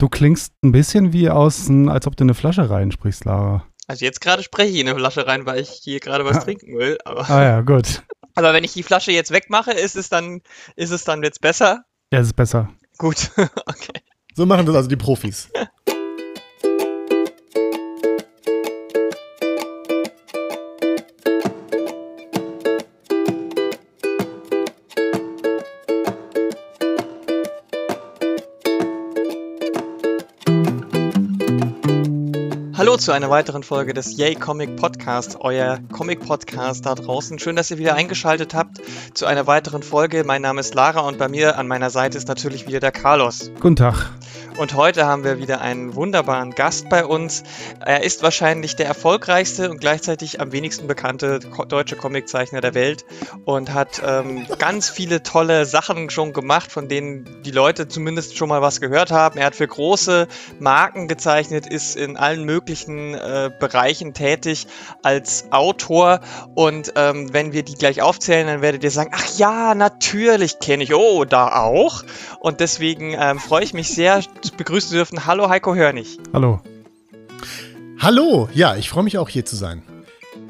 Du klingst ein bisschen wie aus, als ob du eine Flasche reinsprichst, Lara. Also jetzt gerade spreche ich in eine Flasche rein, weil ich hier gerade was ah. trinken will. Aber, ah ja, gut. Aber wenn ich die Flasche jetzt wegmache, ist es dann, ist es dann jetzt besser? Ja, es ist besser. Gut, okay. So machen das also die Profis. zu einer weiteren Folge des Yay Comic Podcast, euer Comic Podcast da draußen. Schön, dass ihr wieder eingeschaltet habt zu einer weiteren Folge. Mein Name ist Lara und bei mir an meiner Seite ist natürlich wieder der Carlos. Guten Tag. Und heute haben wir wieder einen wunderbaren Gast bei uns. Er ist wahrscheinlich der erfolgreichste und gleichzeitig am wenigsten bekannte deutsche Comiczeichner der Welt und hat ähm, ganz viele tolle Sachen schon gemacht, von denen die Leute zumindest schon mal was gehört haben. Er hat für große Marken gezeichnet, ist in allen möglichen äh, Bereichen tätig als Autor. Und ähm, wenn wir die gleich aufzählen, dann werdet ihr sagen, ach ja, natürlich kenne ich. Oh, da auch. Und deswegen ähm, freue ich mich sehr, begrüßen dürfen. Hallo Heiko Hörnig. Hallo. Hallo, ja, ich freue mich auch hier zu sein.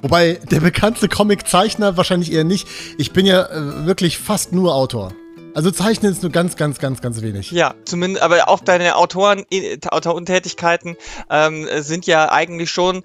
Wobei der bekannte Comiczeichner wahrscheinlich eher nicht. Ich bin ja äh, wirklich fast nur Autor. Also zeichnen ist nur ganz, ganz, ganz, ganz wenig. Ja, zumindest, aber auch deine Autoren, Autorentätigkeiten ähm, sind ja eigentlich schon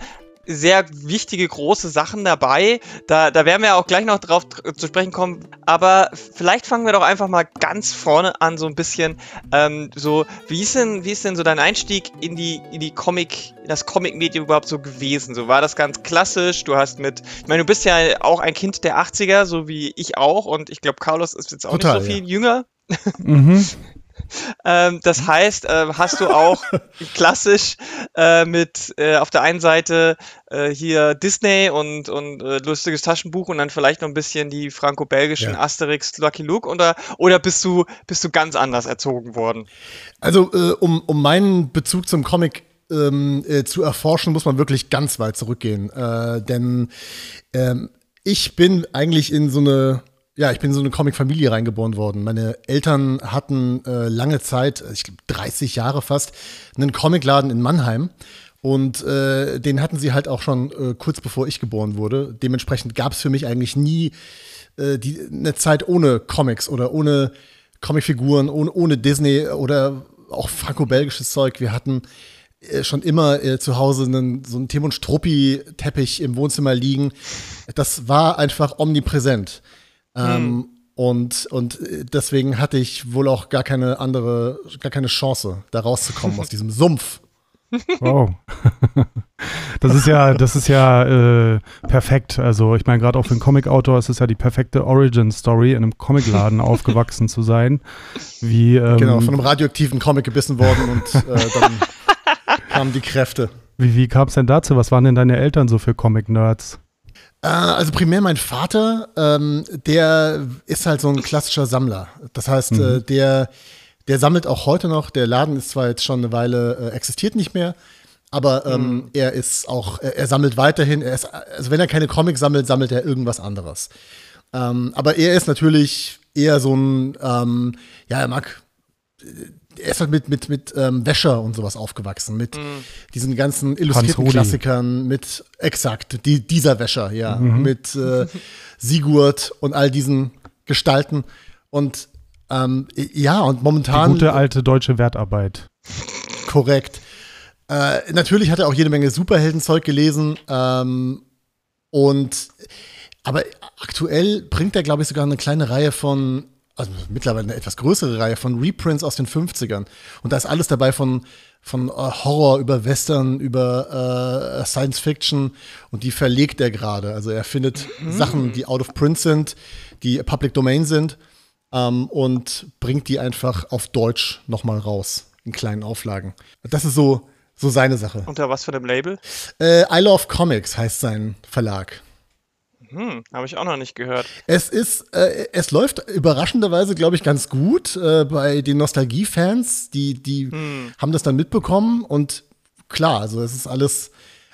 sehr wichtige, große Sachen dabei. Da, da werden wir auch gleich noch drauf zu sprechen kommen. Aber vielleicht fangen wir doch einfach mal ganz vorne an, so ein bisschen. Ähm, so, wie ist denn, wie ist denn so dein Einstieg in die, in die Comic, in das Comic-Medium überhaupt so gewesen? So war das ganz klassisch. Du hast mit, ich meine, du bist ja auch ein Kind der 80er, so wie ich auch. Und ich glaube, Carlos ist jetzt auch Total, nicht so viel ja. jünger. Mhm. Ähm, das mhm. heißt, äh, hast du auch klassisch äh, mit äh, auf der einen Seite äh, hier Disney und, und äh, lustiges Taschenbuch und dann vielleicht noch ein bisschen die franco-belgischen ja. Asterix Lucky Luke oder, oder bist du, bist du ganz anders erzogen worden? Also, äh, um, um meinen Bezug zum Comic ähm, zu erforschen, muss man wirklich ganz weit zurückgehen. denn ähm, ich bin eigentlich in so eine ja, ich bin in so eine Comic-Familie reingeboren worden. Meine Eltern hatten äh, lange Zeit, ich glaube 30 Jahre fast, einen Comicladen in Mannheim. Und äh, den hatten sie halt auch schon äh, kurz bevor ich geboren wurde. Dementsprechend gab es für mich eigentlich nie äh, die, eine Zeit ohne Comics oder ohne Comicfiguren, ohne, ohne Disney oder auch franco-belgisches Zeug. Wir hatten äh, schon immer äh, zu Hause einen, so einen Timon Struppi-Teppich im Wohnzimmer liegen. Das war einfach omnipräsent. Ähm, hm. Und, und deswegen hatte ich wohl auch gar keine andere, gar keine Chance, da rauszukommen aus diesem Sumpf. Wow. Das ist ja, das ist ja äh, perfekt. Also ich meine, gerade auch für einen Comic-Autor ist es ja die perfekte Origin-Story, in einem Comicladen aufgewachsen zu sein. Wie, ähm, genau, von einem radioaktiven Comic gebissen worden und äh, dann kamen die Kräfte. Wie, wie kam es denn dazu? Was waren denn deine Eltern so für Comic-Nerds? Äh, also primär mein Vater, ähm, der ist halt so ein klassischer Sammler. Das heißt, äh, mhm. äh, der, der sammelt auch heute noch. Der Laden ist zwar jetzt schon eine Weile äh, existiert nicht mehr, aber ähm, mhm. er ist auch, er, er, sammelt weiterhin. Er ist, also wenn er keine Comics sammelt, sammelt er irgendwas anderes. Ähm, aber er ist natürlich eher so ein, ähm, ja, er mag er ist halt mit, mit, mit ähm, Wäscher und sowas aufgewachsen, mit mhm. diesen ganzen illustrierten Klassikern, mit exakt, die, dieser Wäscher, ja, mhm. mit äh, Sigurd und all diesen Gestalten. Und ähm, ja, und momentan. Die gute alte deutsche Wertarbeit. Korrekt. Äh, natürlich hat er auch jede Menge Superheldenzeug gelesen. Ähm, und aber aktuell bringt er, glaube ich, sogar eine kleine Reihe von also mittlerweile eine etwas größere Reihe von Reprints aus den 50ern. Und da ist alles dabei von, von uh, Horror über Western, über uh, Science Fiction. Und die verlegt er gerade. Also er findet mhm. Sachen, die out of print sind, die Public Domain sind. Ähm, und bringt die einfach auf Deutsch nochmal raus, in kleinen Auflagen. Das ist so, so seine Sache. Unter was für einem Label? Äh, I Love Comics heißt sein Verlag. Hm, habe ich auch noch nicht gehört. Es ist, äh, es läuft überraschenderweise, glaube ich, ganz gut äh, bei den Nostalgie-Fans. Die, die hm. haben das dann mitbekommen und klar, also es ist alles,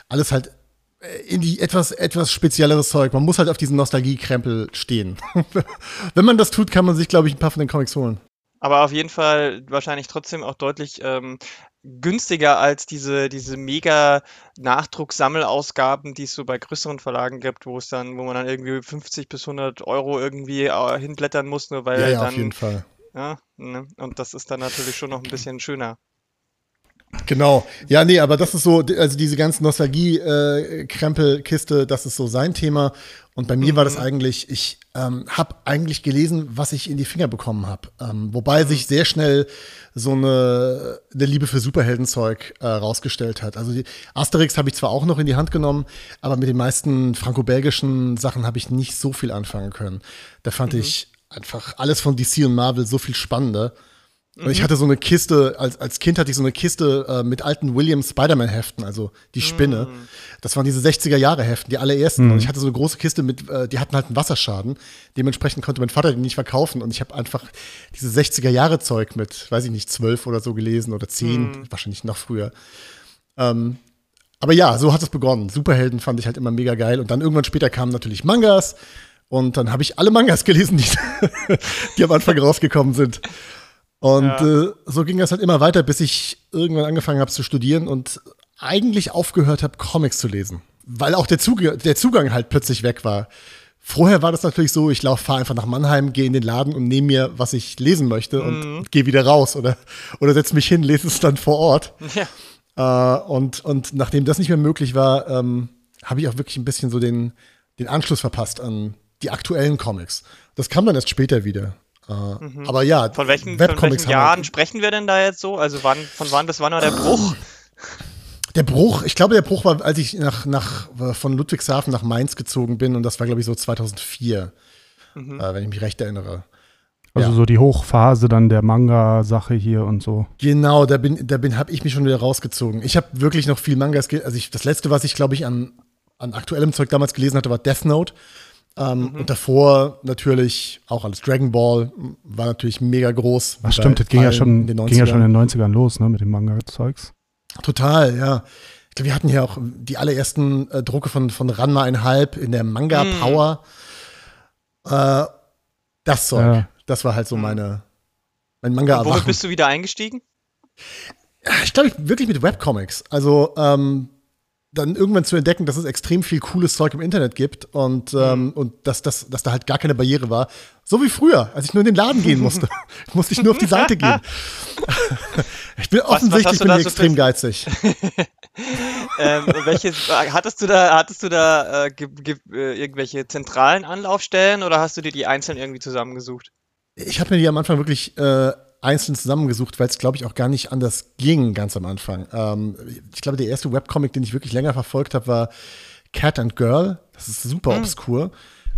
alles halt äh, in die etwas, etwas spezielleres Zeug. Man muss halt auf diesen Nostalgie-Krempel stehen. Wenn man das tut, kann man sich, glaube ich, ein paar von den Comics holen. Aber auf jeden Fall wahrscheinlich trotzdem auch deutlich ähm, günstiger als diese, diese mega Nachdrucksammelausgaben, die es so bei größeren Verlagen gibt, wo es dann, wo man dann irgendwie 50 bis 100 Euro irgendwie äh, hinblättern muss, nur weil Ja, ja, dann, auf jeden Fall. ja, ne? und das ist dann natürlich schon noch ein bisschen schöner. Genau. Ja, nee, aber das ist so, also diese ganze Nostalgie-Krempelkiste, das ist so sein Thema. Und bei mir war das eigentlich, ich ähm, habe eigentlich gelesen, was ich in die Finger bekommen habe. Ähm, wobei sich sehr schnell so eine, eine Liebe für Superheldenzeug äh, rausgestellt hat. Also die Asterix habe ich zwar auch noch in die Hand genommen, aber mit den meisten franco-belgischen Sachen habe ich nicht so viel anfangen können. Da fand ich einfach alles von DC und Marvel so viel spannender. Und ich hatte so eine Kiste, als, als Kind hatte ich so eine Kiste äh, mit alten Williams Spider-Man-Heften, also die Spinne. Das waren diese 60er-Jahre-Heften, die allerersten. Und ich hatte so eine große Kiste mit, äh, die hatten halt einen Wasserschaden. Dementsprechend konnte mein Vater die nicht verkaufen. Und ich habe einfach diese 60er-Jahre-Zeug mit, weiß ich nicht, zwölf oder so gelesen oder zehn, wahrscheinlich noch früher. Ähm, aber ja, so hat es begonnen. Superhelden fand ich halt immer mega geil. Und dann irgendwann später kamen natürlich Mangas. Und dann habe ich alle Mangas gelesen, die, die am Anfang rausgekommen sind. Und Ja. äh, so ging das halt immer weiter, bis ich irgendwann angefangen habe zu studieren und eigentlich aufgehört habe, Comics zu lesen. Weil auch der, Zuge der Zugang halt plötzlich weg war. Vorher war das natürlich so, ich laufe, fahre einfach nach Mannheim, gehe in den Laden und nehme mir, was ich lesen möchte und gehe wieder raus oder, oder setze mich hin, lese es dann vor Ort. Ja. Äh, und, und nachdem das nicht mehr möglich war, ähm, habe ich auch wirklich ein bisschen so den, den Anschluss verpasst an die aktuellen Comics. Das kam dann erst später wieder. Äh, Aber ja, Mhm. Von welchen, von Webcomics welchen haben Jahren sprechen wir denn da jetzt so? Also wann, von wann bis wann war der Bruch? Der Bruch, ich glaube, der Bruch war, als ich nach, nach, von Ludwigshafen nach Mainz gezogen bin und das war, glaube ich, so 2004, Mhm. äh, wenn ich mich recht erinnere. Also Ja. so die Hochphase dann der Manga-Sache hier und so. Genau, da bin, da bin, habe ich mich schon wieder rausgezogen. Ich habe wirklich noch viel Mangas, ge- also ich, das letzte, was ich, glaube ich, an, an aktuellem Zeug damals gelesen hatte, war Death Note. Ähm, Und davor natürlich auch alles Dragon Ball, war natürlich mega groß. Ach stimmt, das ging ja, schon, in den ging ja schon 90ern. in den 90ern los, ne, mit dem Manga-Zeugs. Total, ja. Ich glaube, wir hatten hier auch die allerersten äh, Drucke von, von Ranma einhalb in der Manga Hm. Power. Äh, das Zeug. Ja. Das war halt so meine, mein manga Und womit erwachen bist du wieder eingestiegen? Ich glaube, ich wirklich mit Webcomics. Also ähm, dann irgendwann zu entdecken, dass es extrem viel cooles Zeug im Internet gibt und, ähm, und dass, dass, dass da halt gar keine Barriere war. So wie früher, als ich nur in den Laden gehen musste. musste ich nur auf die Seite gehen. ich bin was offensichtlich du bin da ich so extrem geizig. ähm, welches, hattest du da, hattest du da äh, äh, irgendwelche zentralen Anlaufstellen oder hast du dir die einzeln irgendwie zusammengesucht? Ich habe mir die am Anfang wirklich äh, einzeln zusammengesucht, weil es, glaube ich, auch gar nicht anders ging ganz am Anfang. Ähm, ich glaube, der erste Webcomic, den ich wirklich länger verfolgt habe, war Cat and Girl. Das ist super obskur.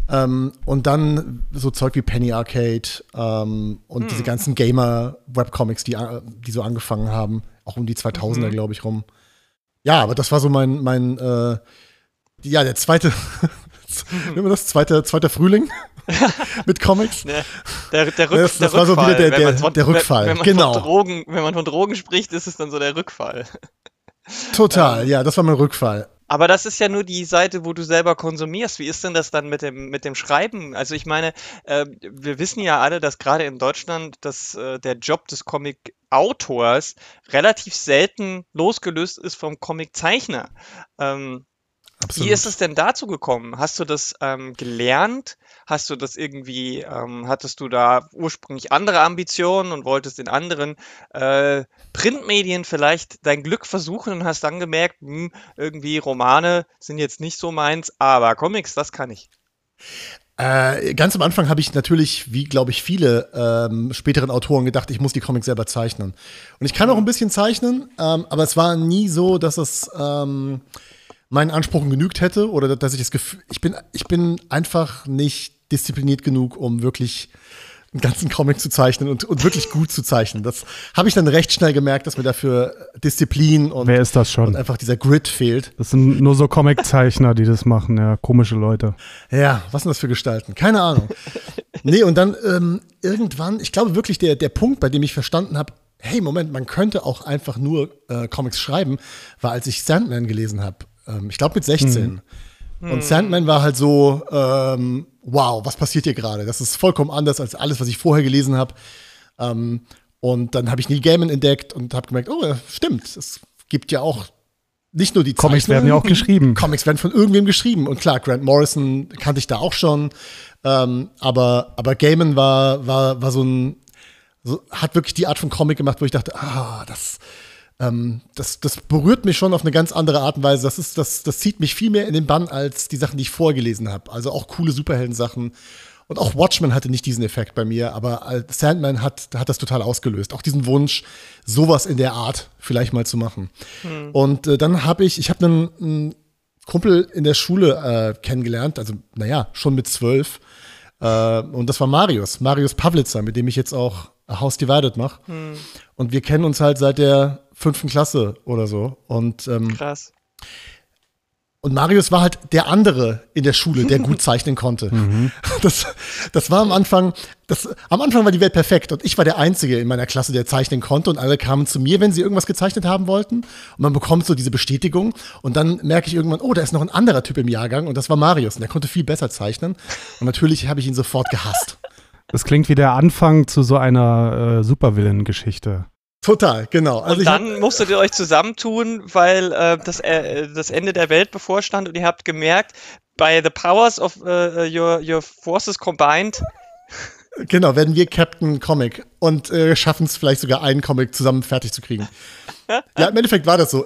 Ähm, und dann so Zeug wie Penny Arcade ähm, und diese ganzen Gamer-Webcomics, die, äh, die so angefangen haben, auch um die 2000er, glaube ich, rum. Ja, aber das war so mein, mein äh, ja, der zweite, wie man das, zweite, zweiter Frühling mit Comics. Ne, Der, der, Rück, Das- das der war so Rückfall. wieder der- wenn man der- von, der wenn- Rückfall, Wenn man, genau. von Drogen, wenn man von Drogen spricht, ist es dann so der Rückfall. Total, ja, das war mein Rückfall. Aber das ist ja nur die Seite, wo du selber konsumierst. Wie ist denn das dann mit dem, mit dem Schreiben? Also ich meine, äh, wir wissen ja alle, dass gerade in Deutschland dass, äh, der Job des Comic-Autors relativ selten losgelöst ist vom Comic-Zeichner. Ähm, Absolut. wie ist es denn dazu gekommen? Hast du das ähm, gelernt? Hast du das irgendwie, ähm, hattest du da ursprünglich andere Ambitionen und wolltest in anderen äh, Printmedien vielleicht dein Glück versuchen und hast dann gemerkt, hm, irgendwie Romane sind jetzt nicht so meins, aber Comics, das kann ich. Äh, ganz am Anfang habe ich natürlich, wie glaube ich viele ähm, späteren Autoren, gedacht, ich muss die Comics selber zeichnen. Und ich kann auch ein bisschen zeichnen, ähm, aber es war nie so, dass es ähm, meinen Ansprüchen genügt hätte oder dass ich das Gefühl, ich bin, ich bin einfach nicht diszipliniert genug, um wirklich einen ganzen Comic zu zeichnen und, und wirklich gut zu zeichnen. Das habe ich dann recht schnell gemerkt, dass mir dafür Disziplin und, Wer ist das und schon? einfach dieser Grid fehlt. Das sind nur so Comiczeichner, die das machen, ja, komische Leute. Ja, was sind das für Gestalten? Keine Ahnung. nee, und dann ähm, irgendwann, ich glaube wirklich, der, der Punkt, bei dem ich verstanden habe, hey, Moment, man könnte auch einfach nur äh, Comics schreiben, war, als ich Sandman gelesen habe. Ähm, ich glaube mit 16. Und Sandman war halt so, ähm, wow, was passiert hier gerade? Das ist vollkommen anders als alles, was ich vorher gelesen habe. Ähm, und dann habe ich Neil Gaiman entdeckt und habe gemerkt, oh, stimmt, es gibt ja auch nicht nur die Comics werden ja auch geschrieben. Comics werden von irgendwem geschrieben. Und klar, Grant Morrison kannte ich da auch schon. Ähm, aber, aber Gaiman war, war, war so ein, so, hat wirklich die Art von Comic gemacht, wo ich dachte, ah, das, ähm, das, das berührt mich schon auf eine ganz andere Art und Weise. Das, ist, das, das zieht mich viel mehr in den Bann als die Sachen, die ich vorgelesen habe. Also auch coole Superhelden-Sachen. Und auch Watchmen hatte nicht diesen Effekt bei mir, aber Sandman hat, hat das total ausgelöst. Auch diesen Wunsch, sowas in der Art vielleicht mal zu machen. Hm. Und äh, dann habe ich, ich habe einen, einen, Kumpel in der Schule äh, kennengelernt, also naja, schon mit zwölf. Äh, und das war Marius, Marius Pavlitzer, mit dem ich jetzt auch House Divided mache. Hm. Und wir kennen uns halt seit der fünften Klasse oder so. Und ähm, krass. Und Marius war halt der andere in der Schule, der gut zeichnen konnte. Mhm. Das, das war am Anfang, das, am Anfang war die Welt perfekt und ich war der Einzige in meiner Klasse, der zeichnen konnte und alle kamen zu mir, wenn sie irgendwas gezeichnet haben wollten. Und man bekommt so diese Bestätigung und dann merke ich irgendwann, oh, da ist noch ein anderer Typ im Jahrgang und das war Marius und der konnte viel besser zeichnen. Und natürlich habe ich ihn sofort gehasst. Das klingt wie der Anfang zu so einer äh, Supervillain-Geschichte. Total, genau. Also und dann musstet ihr euch zusammentun, weil äh, das, äh, das Ende der Welt bevorstand und ihr habt gemerkt, by the powers of uh, your, your forces combined. Genau, werden wir Captain Comic und äh, schaffen es vielleicht sogar einen Comic zusammen fertig zu kriegen. ja, im Endeffekt war das so.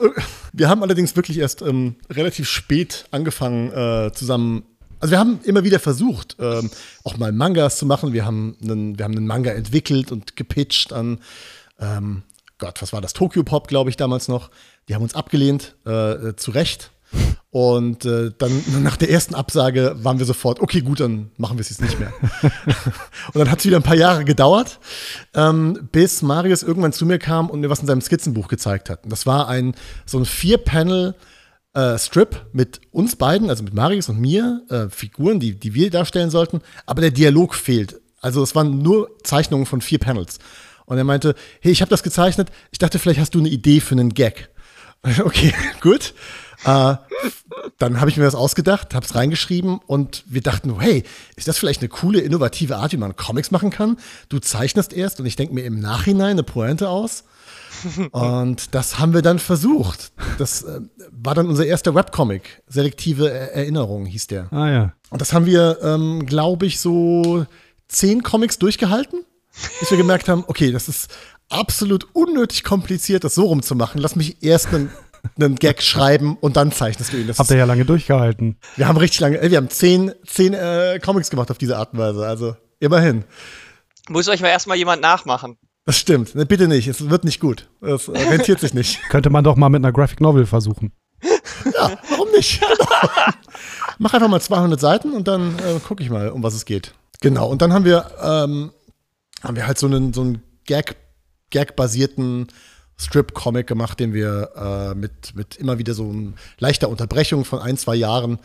Wir haben allerdings wirklich erst ähm, relativ spät angefangen äh, zusammen also wir haben immer wieder versucht, ähm, auch mal Mangas zu machen. Wir haben einen, wir haben einen Manga entwickelt und gepitcht an ähm, Gott, was war das? Tokyo Pop, glaube ich, damals noch. Die haben uns abgelehnt, äh, zu Recht. Und äh, dann nach der ersten Absage waren wir sofort, okay, gut, dann machen wir es jetzt nicht mehr. und dann hat es wieder ein paar Jahre gedauert, ähm, bis Marius irgendwann zu mir kam und mir was in seinem Skizzenbuch gezeigt hat. Und das war ein so ein Vier-Panel- äh, Strip mit uns beiden, also mit Marius und mir, äh, Figuren, die, die wir darstellen sollten, aber der Dialog fehlt. Also es waren nur Zeichnungen von vier Panels. Und er meinte, hey, ich habe das gezeichnet, ich dachte, vielleicht hast du eine Idee für einen Gag. Okay, gut. Äh, dann habe ich mir das ausgedacht, habe es reingeschrieben und wir dachten, hey, ist das vielleicht eine coole, innovative Art, wie man Comics machen kann? Du zeichnest erst und ich denke mir im Nachhinein eine Pointe aus. Und das haben wir dann versucht. Das äh, war dann unser erster Webcomic. Selektive Erinnerung hieß der. Ah ja. Und das haben wir, ähm, glaube ich, so zehn Comics durchgehalten bis wir gemerkt haben, okay, das ist absolut unnötig kompliziert, das so rumzumachen. Lass mich erst einen, einen Gag schreiben und dann zeichnest du ihn. Das Habt ihr ja lange durchgehalten. Wir haben richtig lange, wir haben zehn, zehn äh, Comics gemacht auf diese Art und Weise, also immerhin. Muss euch mal erstmal jemand nachmachen. Das stimmt. Ne, bitte nicht, es wird nicht gut. Es äh, rentiert sich nicht. Könnte man doch mal mit einer Graphic Novel versuchen. Ja, warum nicht? Mach einfach mal 200 Seiten und dann äh, gucke ich mal, um was es geht. Genau, und dann haben wir ähm, haben wir halt so einen, so einen Gag, Gag-basierten Strip-Comic gemacht, den wir äh, mit, mit immer wieder so leichter Unterbrechung von ein, zwei Jahren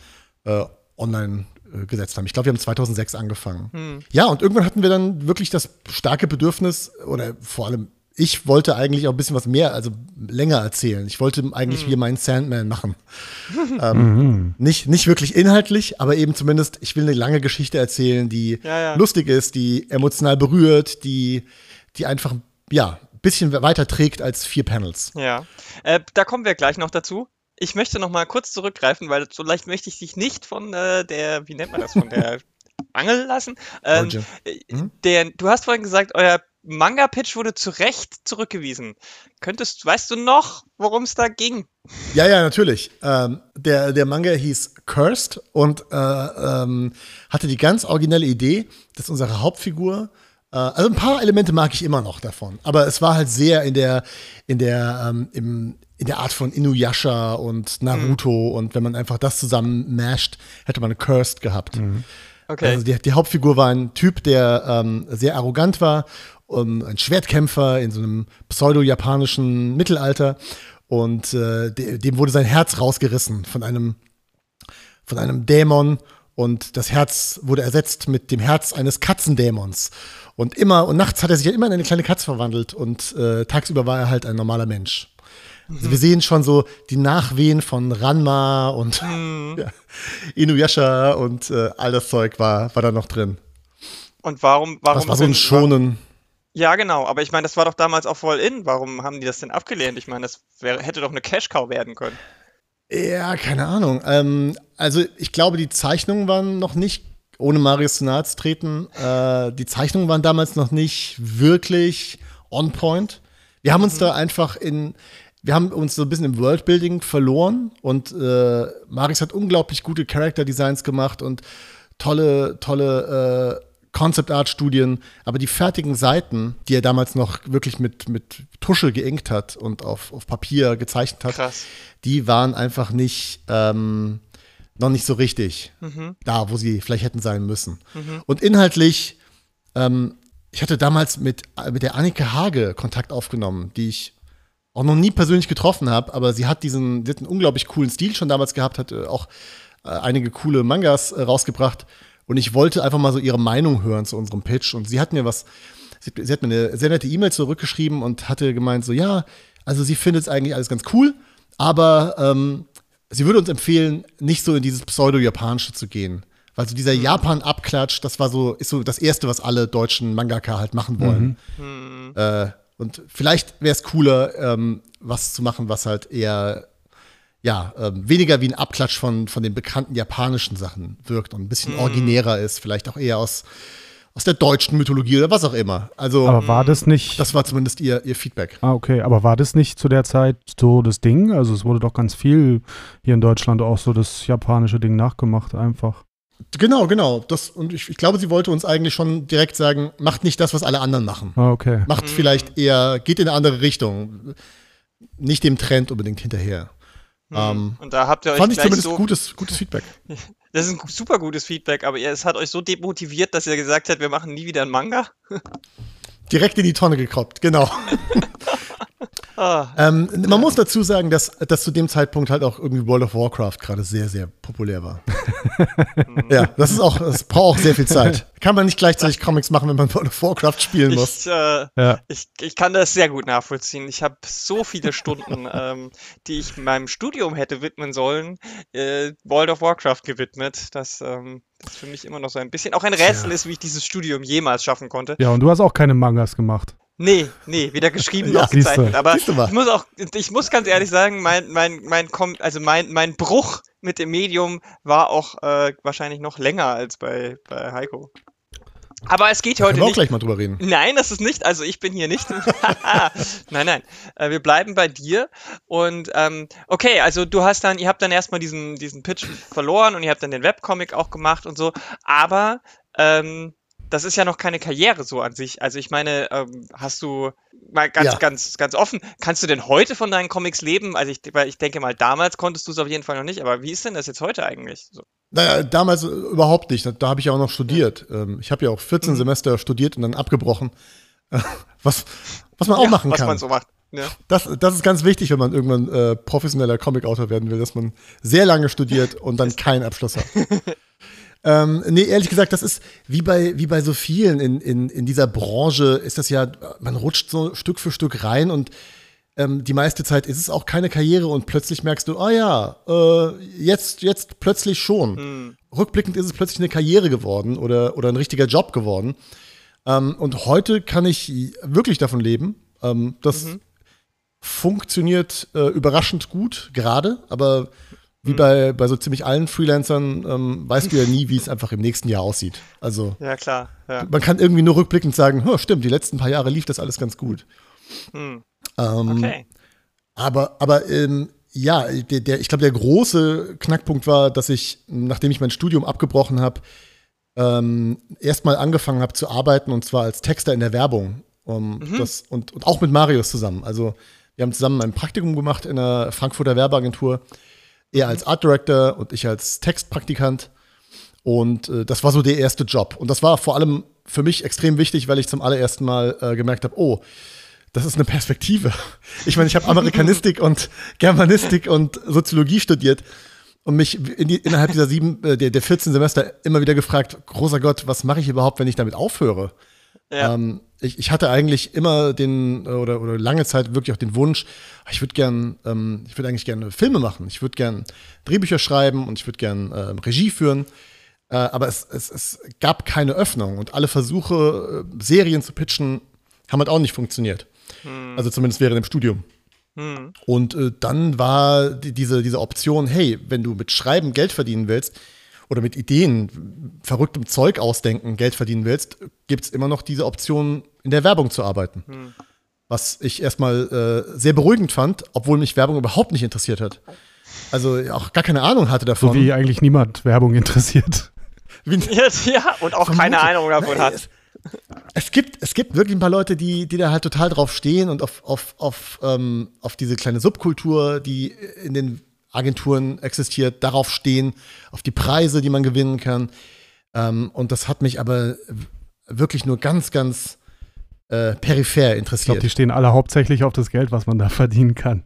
äh, online äh, gesetzt haben. Ich glaube, wir haben 2006 angefangen. Hm. Ja, und irgendwann hatten wir dann wirklich das starke Bedürfnis, oder vor allem ich wollte eigentlich auch ein bisschen was mehr, also länger erzählen. Ich wollte eigentlich mhm. wie meinen Sandman machen. ähm, mhm. nicht, nicht wirklich inhaltlich, aber eben zumindest, ich will eine lange Geschichte erzählen, die ja, ja. lustig ist, die emotional berührt, die, die einfach, ja, ein bisschen weiter trägt als vier Panels. Ja, äh, da kommen wir gleich noch dazu. Ich möchte noch mal kurz zurückgreifen, weil so leicht möchte ich dich nicht von äh, der, wie nennt man das, von der Angel lassen. Ähm, mhm. der, du hast vorhin gesagt, euer Manga-Pitch wurde zu Recht zurückgewiesen. Könntest, weißt du noch, worum es da ging? Ja, ja, natürlich. Ähm, der, der Manga hieß Cursed und äh, ähm, hatte die ganz originelle Idee, dass unsere Hauptfigur äh, also ein paar Elemente mag ich immer noch davon, aber es war halt sehr in der, in der, ähm, im, in der Art von Inuyasha und Naruto mhm. und wenn man einfach das zusammen masht, hätte man Cursed gehabt. Mhm. Okay. Also die, die, Hauptfigur war ein Typ, der ähm, sehr arrogant war um, ein Schwertkämpfer in so einem pseudo-japanischen Mittelalter. Und äh, dem wurde sein Herz rausgerissen von einem, von einem Dämon. Und das Herz wurde ersetzt mit dem Herz eines Katzendämons. Und immer, und nachts hat er sich halt immer in eine kleine Katze verwandelt und äh, tagsüber war er halt ein normaler Mensch. Also wir sehen schon so die Nachwehen von Ranma und mhm. ja, Inuyasha und äh, all das Zeug war, war da noch drin. Und warum, warum? Das war so ein Schonen. Ja, genau, aber ich meine, das war doch damals auch voll in. Warum haben die das denn abgelehnt? Ich meine, das wäre, hätte doch eine Cash-Cow werden können. Ja, keine Ahnung. Ähm, also ich glaube, die Zeichnungen waren noch nicht, ohne Marius zu nahe zu treten, äh, die Zeichnungen waren damals noch nicht wirklich on point. Wir haben uns mhm. da einfach in, wir haben uns so ein bisschen im Worldbuilding verloren und äh, Marius hat unglaublich gute Character Designs gemacht und tolle, tolle äh, Concept Art Studien, aber die fertigen Seiten, die er damals noch wirklich mit, mit Tusche geinkt hat und auf, auf Papier gezeichnet hat, Krass. die waren einfach nicht, ähm, noch nicht so richtig mhm. da, wo sie vielleicht hätten sein müssen. Mhm. Und inhaltlich, ähm, ich hatte damals mit, mit der Annika Hage Kontakt aufgenommen, die ich auch noch nie persönlich getroffen habe, aber sie hat diesen, sie hat einen unglaublich coolen Stil schon damals gehabt, hat äh, auch äh, einige coole Mangas äh, rausgebracht. Und ich wollte einfach mal so ihre Meinung hören zu unserem Pitch. Und sie hat mir was, sie, sie hat mir eine sehr nette E-Mail zurückgeschrieben und hatte gemeint, so ja, also sie findet es eigentlich alles ganz cool, aber ähm, sie würde uns empfehlen, nicht so in dieses Pseudo-Japanische zu gehen. Weil so dieser mhm. Japan-Abklatsch, das war so, ist so das Erste, was alle deutschen Mangaka halt machen wollen. Mhm. Äh, und vielleicht wäre es cooler, ähm, was zu machen, was halt eher ja, äh, weniger wie ein Abklatsch von, von den bekannten japanischen Sachen wirkt und ein bisschen mm. originärer ist, vielleicht auch eher aus, aus der deutschen Mythologie oder was auch immer. Also, aber war das nicht. Das war zumindest ihr, ihr Feedback. Ah, okay, aber war das nicht zu der Zeit so das Ding? Also, es wurde doch ganz viel hier in Deutschland auch so das japanische Ding nachgemacht, einfach. Genau, genau. Das, und ich, ich, glaube, sie wollte uns eigentlich schon direkt sagen, macht nicht das, was alle anderen machen. Ah, okay. Macht mhm. vielleicht eher, geht in eine andere Richtung. Nicht dem Trend unbedingt hinterher. Mhm. Ähm, und da habt ihr euch fand ich zumindest so, gutes, gutes Feedback. Das ist ein super gutes Feedback, aber es hat euch so demotiviert, dass ihr gesagt habt, wir machen nie wieder einen Manga. Direkt in die Tonne gekroppt, genau. Ah. Ähm, man muss dazu sagen, dass, dass zu dem Zeitpunkt halt auch irgendwie World of Warcraft gerade sehr, sehr populär war. ja, das ist auch, das braucht auch sehr viel Zeit. Kann man nicht gleichzeitig Comics machen, wenn man World of Warcraft spielen muss. Ich, äh, ja. ich, ich kann das sehr gut nachvollziehen. Ich habe so viele Stunden, ähm, die ich meinem Studium hätte widmen sollen, äh, World of Warcraft gewidmet. Das ähm, das für mich immer noch so ein bisschen auch ein Rätsel ja. ist, wie ich dieses Studium jemals schaffen konnte. Ja, und du hast auch keine Mangas gemacht. Nee, nee, weder geschrieben noch ja, gezeichnet. Aber ich muss auch, ich muss ganz ehrlich sagen, mein, mein, mein, also mein, mein Bruch mit dem Medium war auch äh, wahrscheinlich noch länger als bei, bei Heiko. Aber es geht da heute können wir nicht. auch gleich mal drüber reden. Nein, das ist nicht. Also ich bin hier nicht. nein, nein. Äh, wir bleiben bei dir. Und ähm, okay, also du hast dann, ihr habt dann erstmal diesen, diesen Pitch verloren und ihr habt dann den Webcomic auch gemacht und so. Aber ähm, das ist ja noch keine Karriere so an sich. Also ich meine, ähm, hast du mal ganz, ja. ganz, ganz offen, kannst du denn heute von deinen Comics leben? Also ich, weil ich denke mal, damals konntest du es auf jeden Fall noch nicht, aber wie ist denn das jetzt heute eigentlich? So. Naja, damals überhaupt nicht. Da, da habe ich ja auch noch studiert. Ja. Ähm, ich habe ja auch 14 mhm. Semester studiert und dann abgebrochen. was, was man auch ja, machen kann. Was man so macht. Ja. Das, das ist ganz wichtig, wenn man irgendwann äh, professioneller Comic-Autor werden will, dass man sehr lange studiert und dann keinen Abschluss hat. Ähm, nee, ehrlich gesagt, das ist wie bei, wie bei so vielen in, in, in dieser Branche, ist das ja, man rutscht so Stück für Stück rein und ähm, die meiste Zeit ist es auch keine Karriere und plötzlich merkst du, ah ja, äh, jetzt, jetzt plötzlich schon. Mhm. Rückblickend ist es plötzlich eine Karriere geworden oder, oder ein richtiger Job geworden. Ähm, und heute kann ich wirklich davon leben. Ähm, das mhm. funktioniert äh, überraschend gut gerade, aber wie mhm. bei, bei so ziemlich allen Freelancern ähm, weißt du ja nie, wie es einfach im nächsten Jahr aussieht. Also ja, klar. Ja. Man kann irgendwie nur rückblickend sagen, oh, stimmt, die letzten paar Jahre lief das alles ganz gut. Hm. Ähm, okay. Aber, aber ähm, ja, der, der, ich glaube, der große Knackpunkt war, dass ich, nachdem ich mein Studium abgebrochen habe, ähm, erstmal angefangen habe zu arbeiten und zwar als Texter in der Werbung. Um, mhm. das, und, und auch mit Marius zusammen. Also wir haben zusammen ein Praktikum gemacht in einer Frankfurter Werbeagentur er als Art Director und ich als Textpraktikant. Und äh, das war so der erste Job. Und das war vor allem für mich extrem wichtig, weil ich zum allerersten Mal äh, gemerkt habe, oh, das ist eine Perspektive. Ich meine, ich habe Amerikanistik und Germanistik und Soziologie studiert und mich in die, innerhalb dieser sieben, äh, der, der 14 Semester immer wieder gefragt, großer Gott, was mache ich überhaupt, wenn ich damit aufhöre? Ja. Ähm, ich, ich hatte eigentlich immer den, oder, oder lange Zeit wirklich auch den Wunsch, ich würde gern, ähm, ich würde eigentlich gerne Filme machen, ich würde gern Drehbücher schreiben und ich würde gern äh, Regie führen. Äh, aber es, es, es gab keine Öffnung und alle Versuche, äh, Serien zu pitchen, haben halt auch nicht funktioniert. Hm. Also zumindest während dem Studium. Hm. Und äh, dann war die, diese, diese Option, hey, wenn du mit Schreiben Geld verdienen willst oder mit Ideen, verrücktem Zeug ausdenken Geld verdienen willst, gibt es immer noch diese Option, in der Werbung zu arbeiten. Hm. Was ich erstmal äh, sehr beruhigend fand, obwohl mich Werbung überhaupt nicht interessiert hat. Also auch gar keine Ahnung hatte davon. So wie eigentlich niemand Werbung interessiert. Wie- Ja, ja, und auch keine Ahnung davon hat. Es, es, gibt, es gibt wirklich ein paar Leute, die, die da halt total drauf stehen und auf, auf, auf, ähm, auf diese kleine Subkultur, die in den Agenturen existiert, darauf stehen, auf die Preise, die man gewinnen kann. Ähm, und das hat mich aber wirklich nur ganz, ganz äh, peripher Ich glaube, interessiert. die stehen alle hauptsächlich auf das Geld, was man da verdienen kann.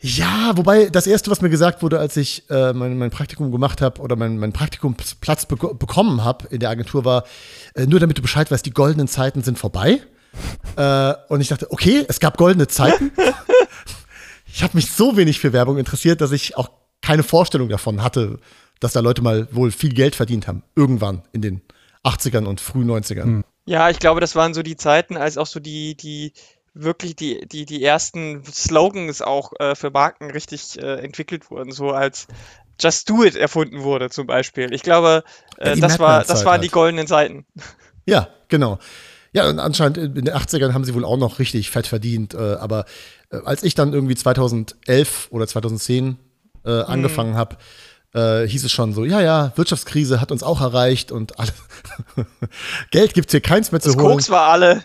Ja, wobei das erste, was mir gesagt wurde, als ich äh, mein, mein Praktikum gemacht habe oder mein, mein Praktikumsplatz beko bekommen habe in der Agentur, war, äh, nur damit du Bescheid weißt, die goldenen Zeiten sind vorbei. äh, und ich dachte, okay, es gab goldene Zeiten. ich habe mich so wenig für Werbung interessiert, dass ich auch keine Vorstellung davon hatte, dass da Leute mal wohl viel Geld verdient haben. Irgendwann in den 80ern und frühen 90ern. Hm. Ja, ich glaube, das waren so die Zeiten, als auch so die, die wirklich die, die, die ersten Slogans auch äh, für Marken richtig äh, entwickelt wurden, so als Just Do It erfunden wurde zum Beispiel. Ich glaube, äh, das, war, das waren die halt. goldenen Zeiten. Ja, genau. Ja, und anscheinend in den 80ern haben sie wohl auch noch richtig fett verdient. Äh, aber äh, als ich dann irgendwie 2011 oder 2010 äh, angefangen habe, äh, hieß es schon so, ja, ja, Wirtschaftskrise hat uns auch erreicht und alle Geld gibt's hier keins mehr zu Das holen. Koks war alle.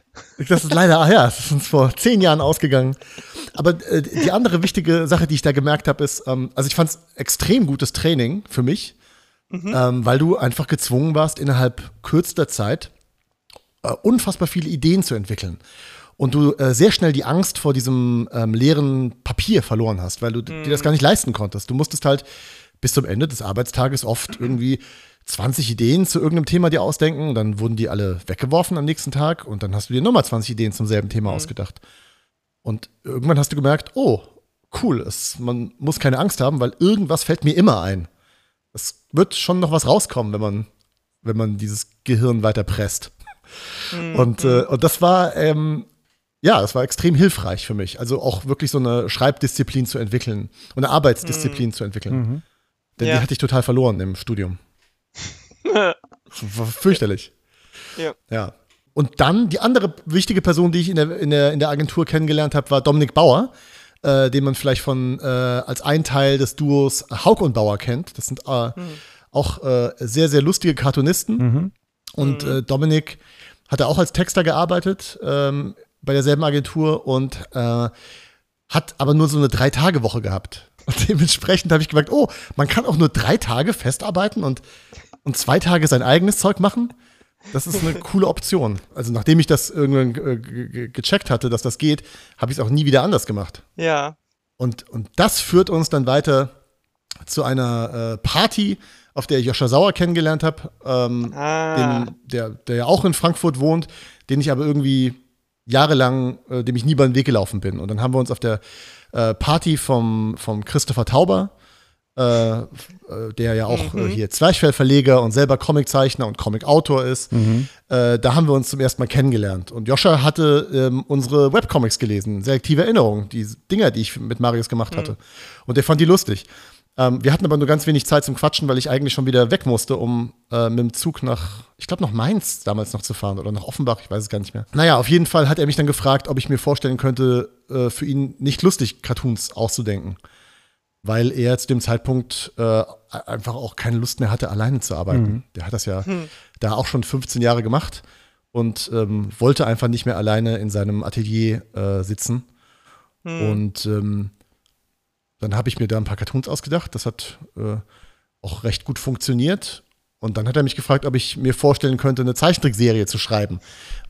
Das ist leider, ach ja, das ist uns vor zehn Jahren ausgegangen. Aber äh, die andere wichtige Sache, die ich da gemerkt habe, ist, ähm, also ich fand es extrem gutes Training für mich, ähm, weil du einfach gezwungen warst, innerhalb kürzester Zeit äh, unfassbar viele Ideen zu entwickeln. Und du äh, sehr schnell die Angst vor diesem ähm, leeren Papier verloren hast, weil du dir das gar nicht leisten konntest. Du musstest halt bis zum Ende des Arbeitstages oft irgendwie 20 Ideen zu irgendeinem Thema dir ausdenken und dann wurden die alle weggeworfen am nächsten Tag und dann hast du dir nochmal 20 Ideen zum selben Thema ausgedacht. Und irgendwann hast du gemerkt, oh, cool, es, man muss keine Angst haben, weil irgendwas fällt mir immer ein. Es wird schon noch was rauskommen, wenn man, wenn man dieses Gehirn weiter presst. Und, äh, und das war, ähm, ja, das war extrem hilfreich für mich. Also auch wirklich so eine Schreibdisziplin zu entwickeln und eine Arbeitsdisziplin zu entwickeln. Mhm. Denn Ja. die hatte ich total verloren im Studium. War fürchterlich. Ja. Ja. Und dann die andere wichtige Person, die ich in der, in der, in der Agentur kennengelernt habe, war Dominik Bauer, äh, den man vielleicht von äh, als ein Teil des Duos Hauk und Bauer kennt. Das sind äh, auch äh, sehr, sehr lustige Cartoonisten. Mhm. Und äh, Dominik hat er auch als Texter gearbeitet ähm, bei derselben Agentur und äh, hat aber nur so eine Drei-Tage-Woche gehabt. Und dementsprechend habe ich gemerkt, oh, man kann auch nur drei Tage festarbeiten und, und zwei Tage sein eigenes Zeug machen. Das ist eine coole Option. Also nachdem ich das irgendwann äh, ge- ge- gecheckt hatte, dass das geht, habe ich es auch nie wieder anders gemacht. Ja. Und, und das führt uns dann weiter zu einer äh, Party, auf der ich Joscha Sauer kennengelernt habe, ähm, Ah. den, der, der ja auch in Frankfurt wohnt, den ich aber irgendwie jahrelang, äh, dem ich nie über den Weg gelaufen bin. Und dann haben wir uns auf der äh, Party vom, vom Christopher Tauber, äh, äh, der ja auch äh, hier Zwerchfellverleger und selber Comiczeichner und Comicautor ist, äh, da haben wir uns zum ersten Mal kennengelernt. Und Joscha hatte ähm, unsere Webcomics gelesen, selektive Erinnerung, die Dinger, die ich mit Marius gemacht hatte. Und der fand die lustig. Ähm, wir hatten aber nur ganz wenig Zeit zum Quatschen, weil ich eigentlich schon wieder weg musste, um äh, mit dem Zug nach, ich glaube, nach Mainz damals noch zu fahren oder nach Offenbach, ich weiß es gar nicht mehr. Naja, auf jeden Fall hat er mich dann gefragt, ob ich mir vorstellen könnte, äh, für ihn nicht lustig Cartoons auszudenken. Weil er zu dem Zeitpunkt äh, einfach auch keine Lust mehr hatte, alleine zu arbeiten. Der hat das ja da auch schon 15 Jahre gemacht und ähm, wollte einfach nicht mehr alleine in seinem Atelier äh, sitzen. Und ähm, dann habe ich mir da ein paar Cartoons ausgedacht. Das hat äh, auch recht gut funktioniert. Und dann hat er mich gefragt, ob ich mir vorstellen könnte, eine Zeichentrickserie zu schreiben.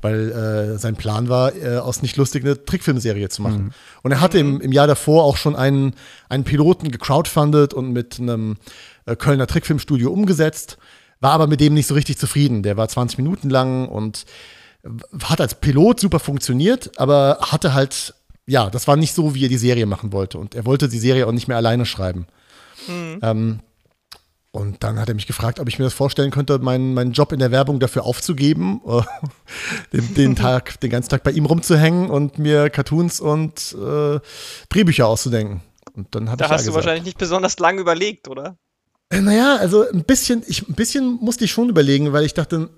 Weil äh, sein Plan war, äh, aus nicht lustig eine Trickfilmserie zu machen. Und er hatte im, im Jahr davor auch schon einen, einen Piloten gecrowdfundet und mit einem äh, Kölner Trickfilmstudio umgesetzt, war aber mit dem nicht so richtig zufrieden. Der war 20 Minuten lang und hat als Pilot super funktioniert, aber hatte halt, ja, das war nicht so, wie er die Serie machen wollte. Und er wollte die Serie auch nicht mehr alleine schreiben. Ähm, Und dann hat er mich gefragt, ob ich mir das vorstellen könnte, meinen, meinen Job in der Werbung dafür aufzugeben, äh, den, den, Tag, den ganzen Tag bei ihm rumzuhängen und mir Cartoons und äh, Drehbücher auszudenken. Und dann da ich hast ja du wahrscheinlich nicht besonders lang überlegt, oder? Äh, naja, also ein bisschen, ich, ein bisschen musste ich schon überlegen, weil ich dachte,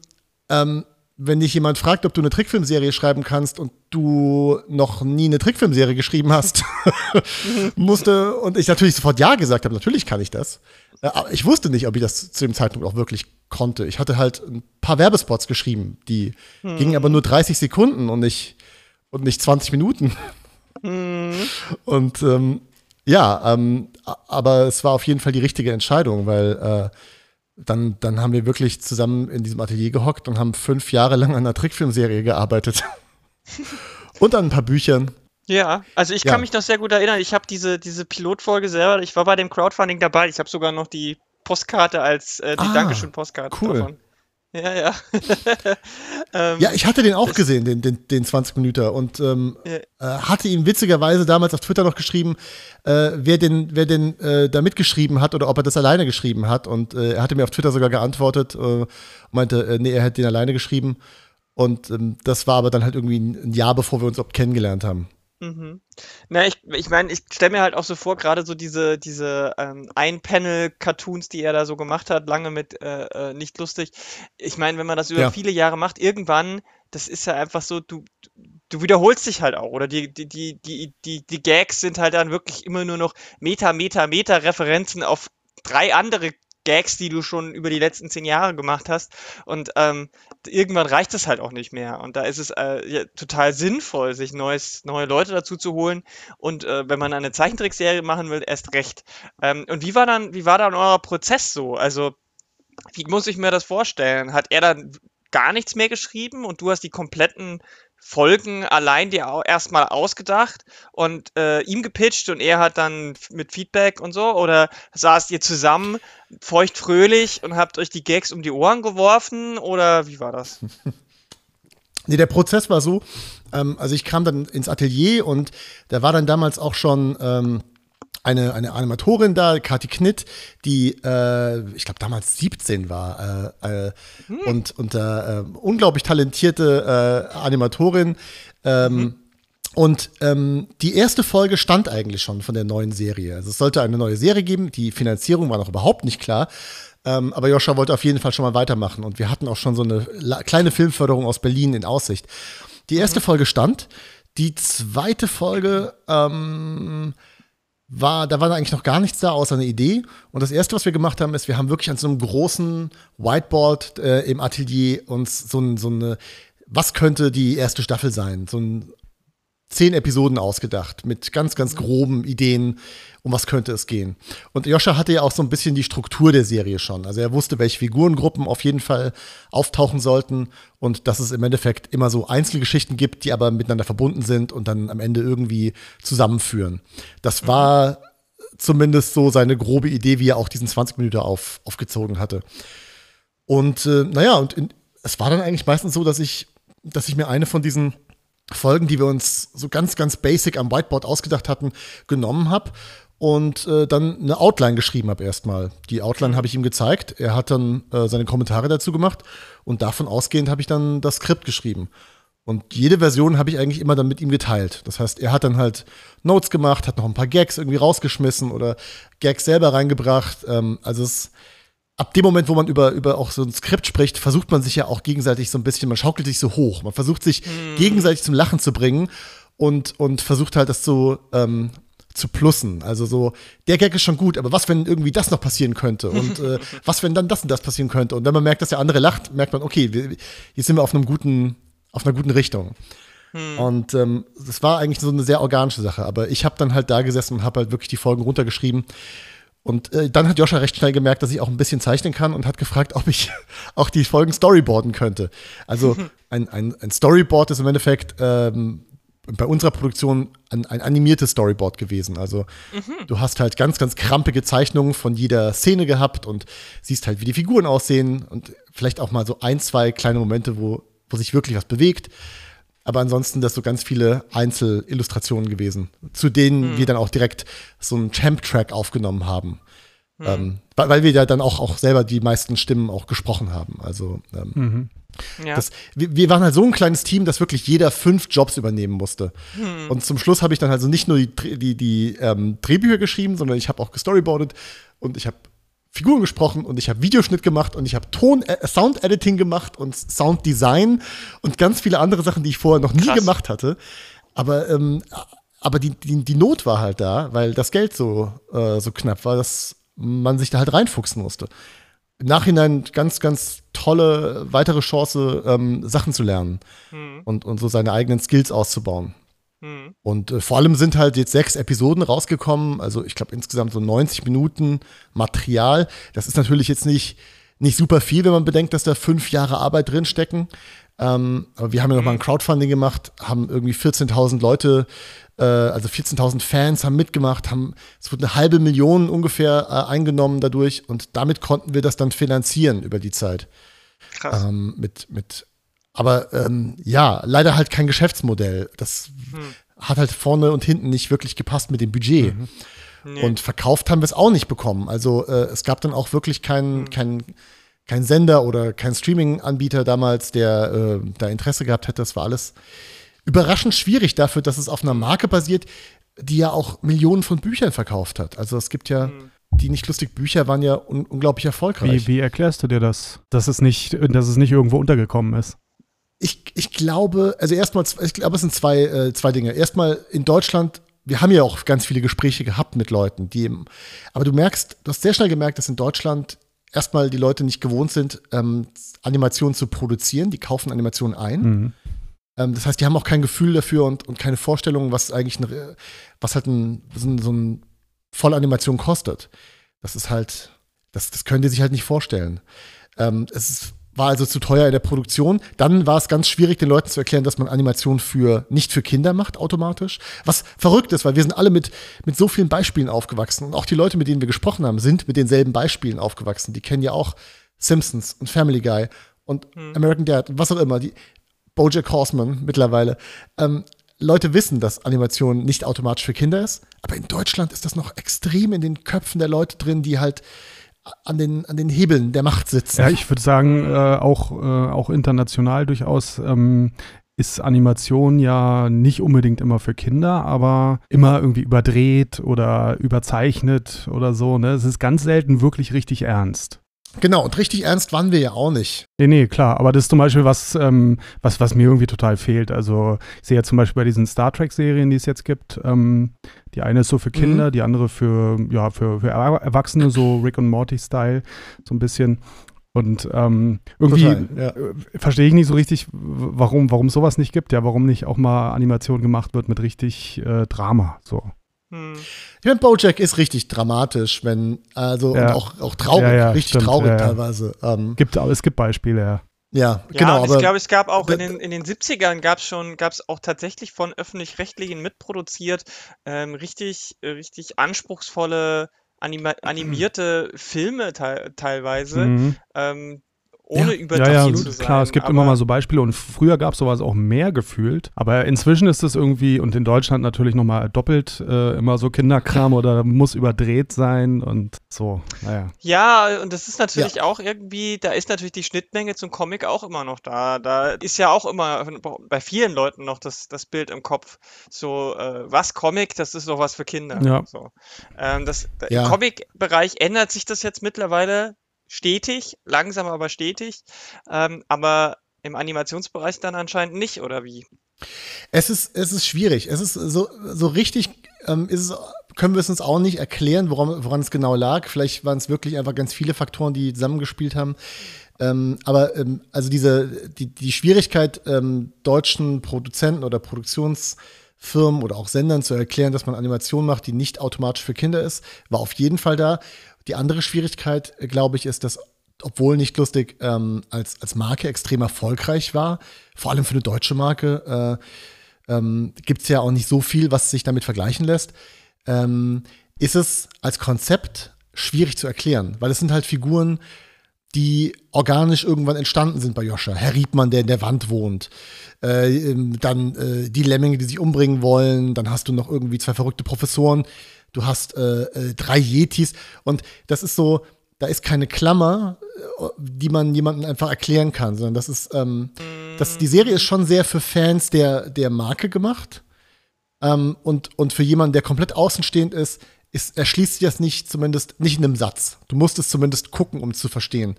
ähm, wenn dich jemand fragt, ob du eine Trickfilmserie schreiben kannst und du noch nie eine Trickfilmserie geschrieben hast, musste und ich natürlich sofort ja gesagt habe, natürlich kann ich das. Äh, aber ich wusste nicht, ob ich das zu dem Zeitpunkt auch wirklich konnte. Ich hatte halt ein paar Werbespots geschrieben, die hm. gingen aber nur 30 Sekunden und nicht und nicht 20 Minuten. Hm. Und ähm, ja, ähm, aber es war auf jeden Fall die richtige Entscheidung, weil äh, dann, dann haben wir wirklich zusammen in diesem Atelier gehockt und haben fünf Jahre lang an einer Trickfilmserie gearbeitet. und an ein paar Büchern. Ja, also ich ja. kann mich noch sehr gut erinnern. Ich habe diese, diese Pilotfolge selber, ich war bei dem Crowdfunding dabei. Ich habe sogar noch die Postkarte als äh, die ah, Dankeschön-Postkarte cool. davon. Ja, ja. ähm, ja, ich hatte den auch gesehen, den, den, den 20 Minuten und ähm, ja. äh, hatte ihm witzigerweise damals auf Twitter noch geschrieben, äh, wer denn, wer denn äh, da mitgeschrieben hat oder ob er das alleine geschrieben hat. Und äh, er hatte mir auf Twitter sogar geantwortet, äh, meinte, äh, nee, er hätte den alleine geschrieben. Und ähm, das war aber dann halt irgendwie ein Jahr, bevor wir uns überhaupt kennengelernt haben. Mhm. Na, ich ich meine, ich stelle mir halt auch so vor, gerade so diese diese, ähm, Ein-Panel-Cartoons, die er da so gemacht hat, lange mit, äh, äh, nicht lustig. Ich meine, wenn man das über Ja. viele Jahre macht, irgendwann, das ist ja einfach so, du du wiederholst dich halt auch oder die die die die die die Gags sind halt dann wirklich immer nur noch Meta, Meta, Meta-Referenzen auf drei andere Gags, die du schon über die letzten zehn Jahre gemacht hast. Und ähm, irgendwann reicht es halt auch nicht mehr. Und da ist es äh, ja, total sinnvoll, sich neues, neue Leute dazu zu holen. Und äh, wenn man eine Zeichentrickserie machen will, erst recht. Ähm, und wie war dann, wie war dann euer Prozess so? Also, wie muss ich mir das vorstellen? Hat er dann gar nichts mehr geschrieben und du hast die kompletten Folgen allein dir erstmal ausgedacht und äh, ihm gepitcht und er hat dann mit Feedback und so? Oder saßt ihr zusammen feuchtfröhlich und habt euch die Gags um die Ohren geworfen? Oder wie war das? nee, der Prozess war so, ähm, also ich kam dann ins Atelier und da war dann damals auch schon. Ähm, eine, eine Animatorin da, Kati Knitt, die, äh, ich glaube, damals 17 war äh, äh, hm. und, und äh, unglaublich talentierte äh, Animatorin. Ähm, mhm. Und ähm, die erste Folge stand eigentlich schon von der neuen Serie. Also es sollte eine neue Serie geben. Die Finanzierung war noch überhaupt nicht klar. Ähm, aber Joscha wollte auf jeden Fall schon mal weitermachen. Und wir hatten auch schon so eine kleine Filmförderung aus Berlin in Aussicht. Die erste mhm. Folge stand. Die zweite Folge ähm, war, da war eigentlich noch gar nichts da, außer eine Idee. Und das erste, was wir gemacht haben, ist, wir haben wirklich an so einem großen Whiteboard äh, im Atelier uns so, ein, so eine, was könnte die erste Staffel sein? So ein zehn Episoden ausgedacht mit ganz, ganz groben Ideen, um was könnte es gehen. Und Joscha hatte ja auch so ein bisschen die Struktur der Serie schon. Also er wusste, welche Figurengruppen auf jeden Fall auftauchen sollten und dass es im Endeffekt immer so Einzelgeschichten gibt, die aber miteinander verbunden sind und dann am Ende irgendwie zusammenführen. Das war zumindest so seine grobe Idee, wie er auch diesen 20 Minuten auf, aufgezogen hatte. Und äh, naja, und in, es war dann eigentlich meistens so, dass ich, dass ich mir eine von diesen Folgen, die wir uns so ganz, ganz basic am Whiteboard ausgedacht hatten, genommen habe und äh, dann eine Outline geschrieben habe erstmal. Die Outline habe ich ihm gezeigt. Er hat dann äh, seine Kommentare dazu gemacht und davon ausgehend habe ich dann das Skript geschrieben. Und jede Version habe ich eigentlich immer dann mit ihm geteilt. Das heißt, er hat dann halt Notes gemacht, hat noch ein paar Gags irgendwie rausgeschmissen oder Gags selber reingebracht. Ähm, also es ab dem Moment, wo man über, über auch so ein Skript spricht, versucht man sich ja auch gegenseitig so ein bisschen, man schaukelt sich so hoch. Man versucht sich mm. gegenseitig zum Lachen zu bringen und, und versucht halt das so ähm, zu plussen. Also so, der Gag ist schon gut, aber was, wenn irgendwie das noch passieren könnte? Und äh, was, wenn dann das und das passieren könnte? Und wenn man merkt, dass der andere lacht, merkt man, okay, wir, hier sind wir auf einem guten, auf einer guten Richtung. Hm. Und ähm, das war eigentlich so eine sehr organische Sache. Aber ich habe dann halt da gesessen und habe halt wirklich die Folgen runtergeschrieben und äh, dann hat Joscha recht schnell gemerkt, dass ich auch ein bisschen zeichnen kann und hat gefragt, ob ich auch die Folgen storyboarden könnte. Also ein, ein, ein Storyboard ist im Endeffekt ähm, bei unserer Produktion ein, ein animiertes Storyboard gewesen. Also mhm. du hast halt ganz, ganz krampige Zeichnungen von jeder Szene gehabt und siehst halt, wie die Figuren aussehen und vielleicht auch mal so ein, zwei kleine Momente, wo, wo sich wirklich was bewegt. Aber ansonsten das so ganz viele Einzelillustrationen gewesen, zu denen hm. wir dann auch direkt so einen Champ-Track aufgenommen haben. Mhm. Ähm, weil wir ja dann auch, auch selber die meisten Stimmen auch gesprochen haben. Also ähm, mhm. Ja. Das, wir, wir, waren halt so ein kleines Team, dass wirklich jeder fünf Jobs übernehmen musste. Hm. Und zum Schluss habe ich dann also nicht nur die, die, die ähm, Drehbücher geschrieben, sondern ich habe auch gestoryboardet und ich habe Figuren gesprochen und ich habe Videoschnitt gemacht und ich habe Ton äh, Sound Editing gemacht und Sound Design und ganz viele andere Sachen, die ich vorher noch nie Krass. gemacht hatte. Aber ähm, aber die, die, die Not war halt da, weil das Geld so äh, so knapp war, dass man sich da halt reinfuchsen musste im Nachhinein ganz, ganz tolle weitere Chance, ähm, Sachen zu lernen mhm. und, und so seine eigenen Skills auszubauen. Mhm. Und äh, vor allem sind halt jetzt sechs Episoden rausgekommen, also ich glaube insgesamt so 90 Minuten Material. Das ist natürlich jetzt nicht, nicht super viel, wenn man bedenkt, dass da fünf Jahre Arbeit drinstecken. Ähm, aber wir haben ja noch mal ein mhm. Crowdfunding gemacht, haben irgendwie 14.000 Leute äh, also 14.000 Fans haben mitgemacht, haben, es wurde eine halbe Million ungefähr äh, eingenommen dadurch und damit konnten wir das dann finanzieren über die Zeit. Krass. Ähm, mit, mit, aber ähm, ja, leider halt kein Geschäftsmodell. Das hm. hat halt vorne und hinten nicht wirklich gepasst mit dem Budget. Mhm. Nee. Und verkauft haben wir es auch nicht bekommen. Also äh, es gab dann auch wirklich keinen mhm. kein, kein Sender oder kein Streaming-Anbieter damals, der äh, da Interesse gehabt hätte. Das war alles überraschend schwierig dafür, dass es auf einer Marke basiert, die ja auch Millionen von Büchern verkauft hat. Also es gibt ja mhm. die nicht lustig Bücher waren ja un unglaublich erfolgreich. Wie, wie, erklärst du dir das, dass es nicht, dass es nicht irgendwo untergekommen ist? Ich, ich glaube, also erstmal, ich glaube, es sind zwei, äh, zwei Dinge. Erstmal in Deutschland, wir haben ja auch ganz viele Gespräche gehabt mit Leuten, die eben, aber du merkst, du hast sehr schnell gemerkt, dass in Deutschland erstmal die Leute nicht gewohnt sind, ähm, Animationen zu produzieren. Die kaufen Animationen ein. Mhm. Ähm, das heißt, die haben auch kein Gefühl dafür und, und keine Vorstellung, was eigentlich eine, was halt ein, so ein Vollanimation kostet. Das ist halt, das, das können die sich halt nicht vorstellen. Ähm, es ist, war also zu teuer in der Produktion. Dann war es ganz schwierig, den Leuten zu erklären, dass man Animation für nicht für Kinder macht automatisch. Was verrückt ist, weil wir sind alle mit, mit so vielen Beispielen aufgewachsen. Und auch die Leute, mit denen wir gesprochen haben, sind mit denselben Beispielen aufgewachsen. Die kennen ja auch Simpsons und Family Guy und hm. American Dad und was auch immer. Die, Bojack Horseman mittlerweile. Ähm, Leute wissen, dass Animation nicht automatisch für Kinder ist, aber in Deutschland ist das noch extrem in den Köpfen der Leute drin, die halt an den, an den Hebeln der Macht sitzen. Ja, ich würde sagen, äh, auch, äh, auch international durchaus ähm, ist Animation ja nicht unbedingt immer für Kinder, aber immer irgendwie überdreht oder überzeichnet oder so. Ne? Es ist ganz selten wirklich richtig ernst. Genau, und richtig ernst waren wir ja auch nicht. Nee, nee, klar. Aber das ist zum Beispiel was, ähm, was, was mir irgendwie total fehlt. Also ich sehe ja zum Beispiel bei diesen Star Trek-Serien, die es jetzt gibt, ähm, die eine ist so für Kinder, mhm. die andere für, ja, für, für Erwachsene, so Rick und Morty-Style, so ein bisschen. Und ähm, irgendwie ja. Äh, verstehe ich nicht so richtig, warum, warum sowas nicht gibt, ja, warum nicht auch mal Animation gemacht wird mit richtig äh, Drama. So. Hm. Ich meine, Bojack ist richtig dramatisch, wenn, also ja. auch, auch traurig, ja, ja, richtig stimmt, traurig teilweise. Ähm, gibt, es gibt Beispiele, ja. Ja, genau. Ja, ich glaube, es gab auch in den, in den 70ern gab es schon, gab es auch tatsächlich von öffentlich-rechtlichen mitproduziert, ähm, richtig, richtig anspruchsvolle anima animierte Filme te teilweise, mhm. ähm, ohne ja. übertrieben ja, ja, zu sein. Klar, es gibt immer mal so Beispiele und früher gab es sowas auch mehr gefühlt. Aber inzwischen ist es irgendwie, und in Deutschland natürlich nochmal doppelt äh, immer so Kinderkram oder muss überdreht sein und so, naja. Ja, und das ist natürlich ja. auch irgendwie, da ist natürlich die Schnittmenge zum Comic auch immer noch da. Da ist ja auch immer bei vielen Leuten noch das, das Bild im Kopf. So, äh, was Comic, das ist doch was für Kinder. Ja. So. Ähm, das, ja. Im Comic-Bereich ändert sich das jetzt mittlerweile stetig, langsam aber stetig, ähm, aber im Animationsbereich dann anscheinend nicht, oder wie? Es ist, es ist schwierig. Es ist so, so richtig, ähm, ist es, können wir es uns auch nicht erklären, woran, woran es genau lag. Vielleicht waren es wirklich einfach ganz viele Faktoren, die zusammengespielt haben. Ähm, aber ähm, also diese, die, die Schwierigkeit, ähm, deutschen Produzenten oder Produktionsfirmen oder auch Sendern zu erklären, dass man Animation macht, die nicht automatisch für Kinder ist, war auf jeden Fall da. Die andere Schwierigkeit, äh, glaube ich, ist, dass obwohl nicht lustig ähm, als, als Marke extrem erfolgreich war, vor allem für eine deutsche Marke, äh, ähm, gibt es ja auch nicht so viel, was sich damit vergleichen lässt, ähm, ist es als Konzept schwierig zu erklären, weil es sind halt Figuren, die organisch irgendwann entstanden sind bei Joscha. Herr Riebmann, der in der Wand wohnt. Äh, ähm, dann äh, die Lemminge, die sich umbringen wollen. Dann hast du noch irgendwie zwei verrückte Professoren du hast äh, äh, drei Yetis und das ist so, da ist keine Klammer, äh, die man jemandem einfach erklären kann, sondern das ist, ähm, das, die Serie ist schon sehr für Fans der, der Marke gemacht. Ähm, und, und für jemanden, der komplett außenstehend ist, ist, erschließt sich das nicht, zumindest nicht in einem Satz. Du musst es zumindest gucken, um zu verstehen.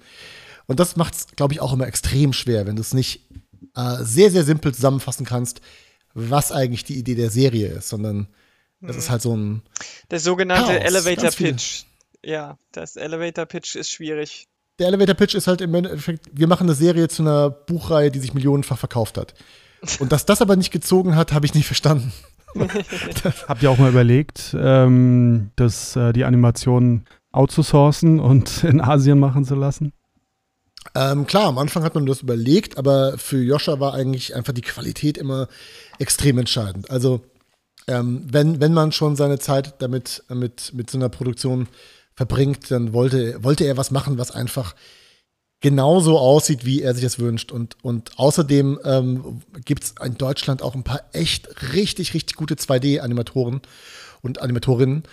Und das macht es, glaube ich, auch immer extrem schwer, wenn du es nicht äh, sehr, sehr simpel zusammenfassen kannst, was eigentlich die Idee der Serie ist, sondern das ist halt so ein. Der sogenannte Chaos, Elevator. Pitch. Ja, das Elevator Pitch ist schwierig. Der Elevator Pitch ist halt im Endeffekt, wir machen eine Serie zu einer Buchreihe, die sich millionenfach verkauft hat. Und dass das aber nicht gezogen hat, habe ich nicht verstanden. Habt ihr auch mal überlegt, ähm, das, äh, die Animation outzusourcen und in Asien machen zu lassen? Ähm, klar, am Anfang hat man das überlegt, aber für Joscha war eigentlich einfach die Qualität immer extrem entscheidend. Also, ähm, wenn, wenn man schon seine Zeit damit mit, mit so einer Produktion verbringt, dann wollte, wollte er was machen, was einfach genauso aussieht, wie er sich das wünscht. Und, und außerdem ähm, gibt es in Deutschland auch ein paar echt richtig, richtig gute 2D-Animatoren und Animatorinnen,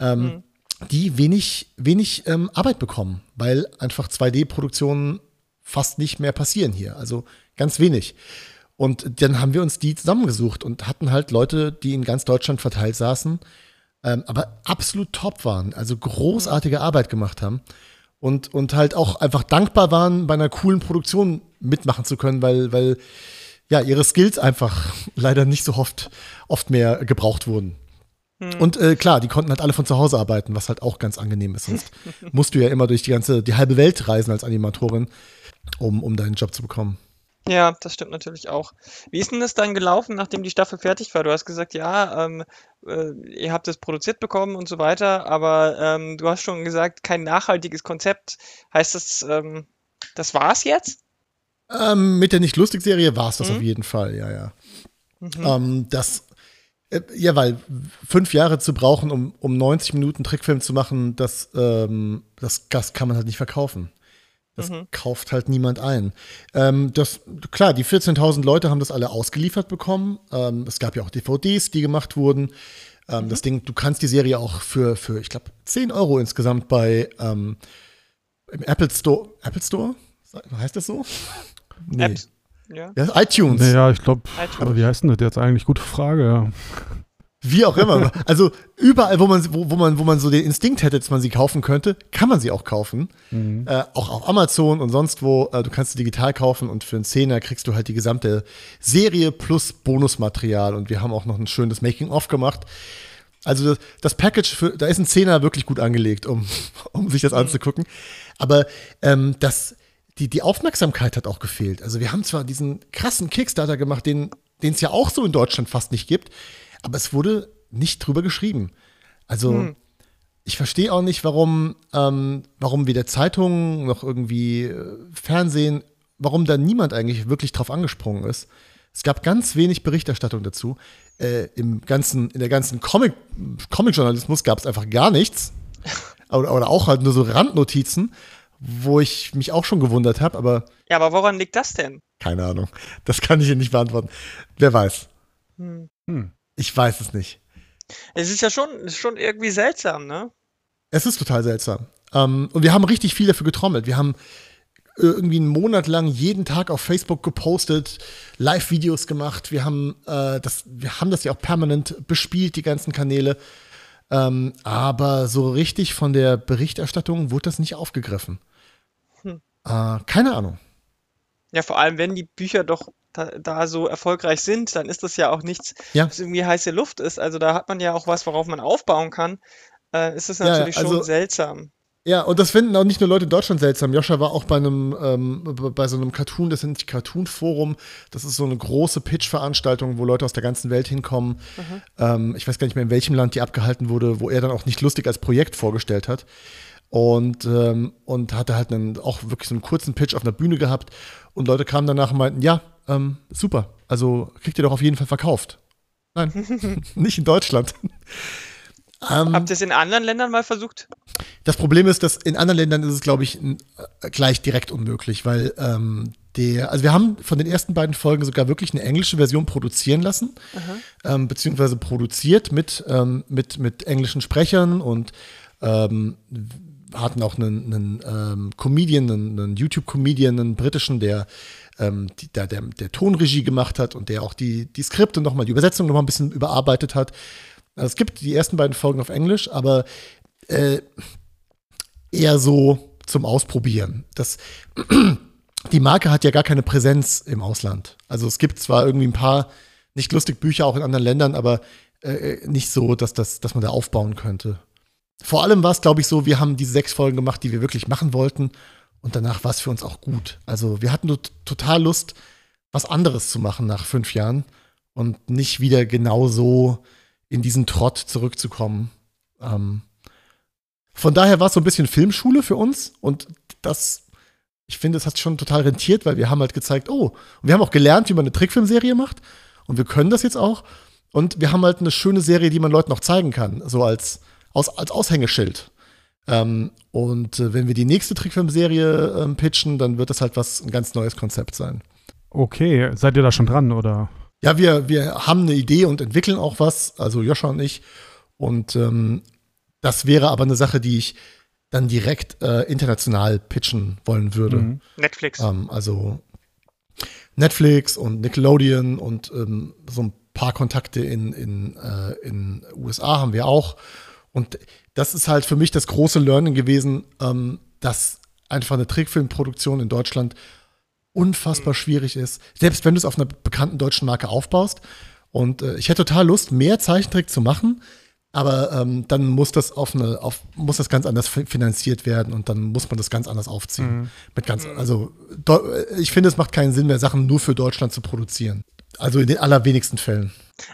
ähm, die wenig, wenig ähm, Arbeit bekommen, weil einfach 2D-Produktionen fast nicht mehr passieren hier. Also ganz wenig. Und dann haben wir uns die zusammengesucht und hatten halt Leute, die in ganz Deutschland verteilt saßen, ähm, aber absolut top waren, also großartige Arbeit gemacht haben und, und halt auch einfach dankbar waren, bei einer coolen Produktion mitmachen zu können, weil, weil ja, ihre Skills einfach leider nicht so oft, oft mehr gebraucht wurden. Und äh, klar, die konnten halt alle von zu Hause arbeiten, was halt auch ganz angenehm ist. Sonst musst du ja immer durch die ganze, die halbe Welt reisen als Animatorin, um, um deinen Job zu bekommen. Ja, das stimmt natürlich auch. Wie ist denn das dann gelaufen, nachdem die Staffel fertig war? Du hast gesagt, ja, ähm, äh, ihr habt es produziert bekommen und so weiter, aber ähm, du hast schon gesagt, kein nachhaltiges Konzept. Heißt das, ähm, das war's jetzt? Ähm, mit der Nicht-Lustig-Serie war es das Mhm. auf jeden Fall, ja, ja. Ähm, das, äh, ja, weil fünf Jahre zu brauchen, um, um 90 Minuten Trickfilm zu machen, das, ähm, das, das kann man halt nicht verkaufen. Das Mhm. kauft halt niemand ein. Ähm, das, klar, die 14.000 Leute haben das alle ausgeliefert bekommen. Ähm, es gab ja auch DVDs, die gemacht wurden. Ähm, Das Ding, du kannst die Serie auch für, für ich glaube, 10 Euro insgesamt bei ähm, im Apple Store. Apple Store? Heißt das so? Nee. Apps? Ja. Ja, iTunes. Naja, ich glaube, wie heißt denn das jetzt eigentlich? Gute Frage, ja. Wie auch immer. Also überall, wo man, wo, wo, man, wo man so den Instinkt hätte, dass man sie kaufen könnte, kann man sie auch kaufen. Äh, auch auf Amazon und sonst wo. Äh, du kannst sie digital kaufen und für einen Zehner kriegst du halt die gesamte Serie plus Bonusmaterial. Und wir haben auch noch ein schönes Making-of gemacht. Also das, das Package, für, da ist ein Zehner wirklich gut angelegt, um, um sich das anzugucken. Aber ähm, das, die, die Aufmerksamkeit hat auch gefehlt. Also wir haben zwar diesen krassen Kickstarter gemacht, den den es ja auch so in Deutschland fast nicht gibt, aber es wurde nicht drüber geschrieben. Also ich verstehe auch nicht, warum, ähm, warum weder Zeitungen noch irgendwie äh, Fernsehen, warum da niemand eigentlich wirklich drauf angesprungen ist. Es gab ganz wenig Berichterstattung dazu. Äh, Im ganzen, in der ganzen Comic, Comic-Journalismus gab es einfach gar nichts. Oder, oder auch halt nur so Randnotizen, wo ich mich auch schon gewundert habe, aber Ja, aber woran liegt das denn? keine Ahnung. Das kann ich Ihnen nicht beantworten. Wer weiß. Hm. Hm. Ich weiß es nicht. Es ist ja schon, ist schon irgendwie seltsam, ne? Es ist total seltsam. Ähm, und wir haben richtig viel dafür getrommelt. Wir haben äh, irgendwie einen Monat lang jeden Tag auf Facebook gepostet, Live-Videos gemacht. Wir haben, äh, das, wir haben das ja auch permanent bespielt, die ganzen Kanäle. Ähm, aber so richtig von der Berichterstattung wurde das nicht aufgegriffen. Hm. Äh, keine Ahnung. Ja, vor allem, wenn die Bücher doch da, da so erfolgreich sind, dann ist das ja auch nichts, Ja. was irgendwie heiße Luft ist. Also da hat man ja auch was, worauf man aufbauen kann. Äh, ist es Ja, ja, natürlich also- schon seltsam. Ja, und das finden auch nicht nur Leute in Deutschland seltsam. Joscha war auch bei einem, ähm, bei so einem Cartoon, das nennt sich Cartoon Forum. Das ist so eine große Pitch-Veranstaltung, wo Leute aus der ganzen Welt hinkommen. Ähm, ich weiß gar nicht mehr, in welchem Land die abgehalten wurde, wo er dann auch nicht lustig als Projekt vorgestellt hat. Und, ähm, und hatte halt einen, auch wirklich so einen kurzen Pitch auf einer Bühne gehabt. Und Leute kamen danach und meinten, ja, ähm, super. Also kriegt ihr doch auf jeden Fall verkauft. Nein, nicht in Deutschland. ähm, Habt ihr es in anderen Ländern mal versucht? das Problem ist, dass in anderen Ländern ist es, glaube ich, äh, gleich direkt unmöglich, weil ähm, der, also wir haben von den ersten beiden Folgen sogar wirklich eine englische Version produzieren lassen, ähm, beziehungsweise produziert mit, ähm, mit, mit englischen Sprechern und ähm, hatten auch einen, einen ähm, Comedian, einen, einen YouTube-Comedian, einen britischen, der, ähm, die, der, der, der Tonregie gemacht hat und der auch die, die Skripte nochmal, die Übersetzung nochmal ein bisschen überarbeitet hat. Also es gibt die ersten beiden Folgen auf Englisch, aber äh, eher so zum Ausprobieren. Das, die Marke hat ja gar keine Präsenz im Ausland. Also es gibt zwar irgendwie ein paar nicht lustig Bücher auch in anderen Ländern, aber äh, nicht so, dass, das, dass man da aufbauen könnte. Vor allem war es, glaube ich, so, wir haben diese sechs Folgen gemacht, die wir wirklich machen wollten. Und danach war es für uns auch gut. Also wir hatten total Lust, was anderes zu machen nach fünf Jahren und nicht wieder genau so in diesen Trott zurückzukommen. Ähm, von daher war es so ein bisschen Filmschule für uns und das, ich finde, es hat schon total rentiert, weil wir haben halt gezeigt, oh, und wir haben auch gelernt, wie man eine Trickfilmserie macht und wir können das jetzt auch und wir haben halt eine schöne Serie, die man Leuten noch zeigen kann, so als, als Aushängeschild. Ähm, und äh, wenn wir die nächste Trickfilmserie ähm, pitchen, dann wird das halt was ein ganz neues Konzept sein. Okay, seid ihr da schon dran, oder? Ja, wir, wir haben eine Idee und entwickeln auch was, also Joscha und ich. Und ähm, das wäre aber eine Sache, die ich dann direkt äh, international pitchen wollen würde. Mhm. Netflix. Ähm, also Netflix und Nickelodeon und ähm, so ein paar Kontakte in, in, äh, in USA haben wir auch. Und das ist halt für mich das große Learning gewesen, ähm, dass einfach eine Trickfilmproduktion in Deutschland unfassbar mhm. schwierig ist. Selbst wenn du es auf einer bekannten deutschen Marke aufbaust. Und äh, ich hätte total Lust, mehr Zeichentrick zu machen, aber ähm, dann muss das auf eine, auf, muss das ganz anders finanziert werden und dann muss man das ganz anders aufziehen. Mhm. Mit ganz, also ich finde, es macht keinen Sinn mehr, Sachen nur für Deutschland zu produzieren. Also in den allerwenigsten Fällen.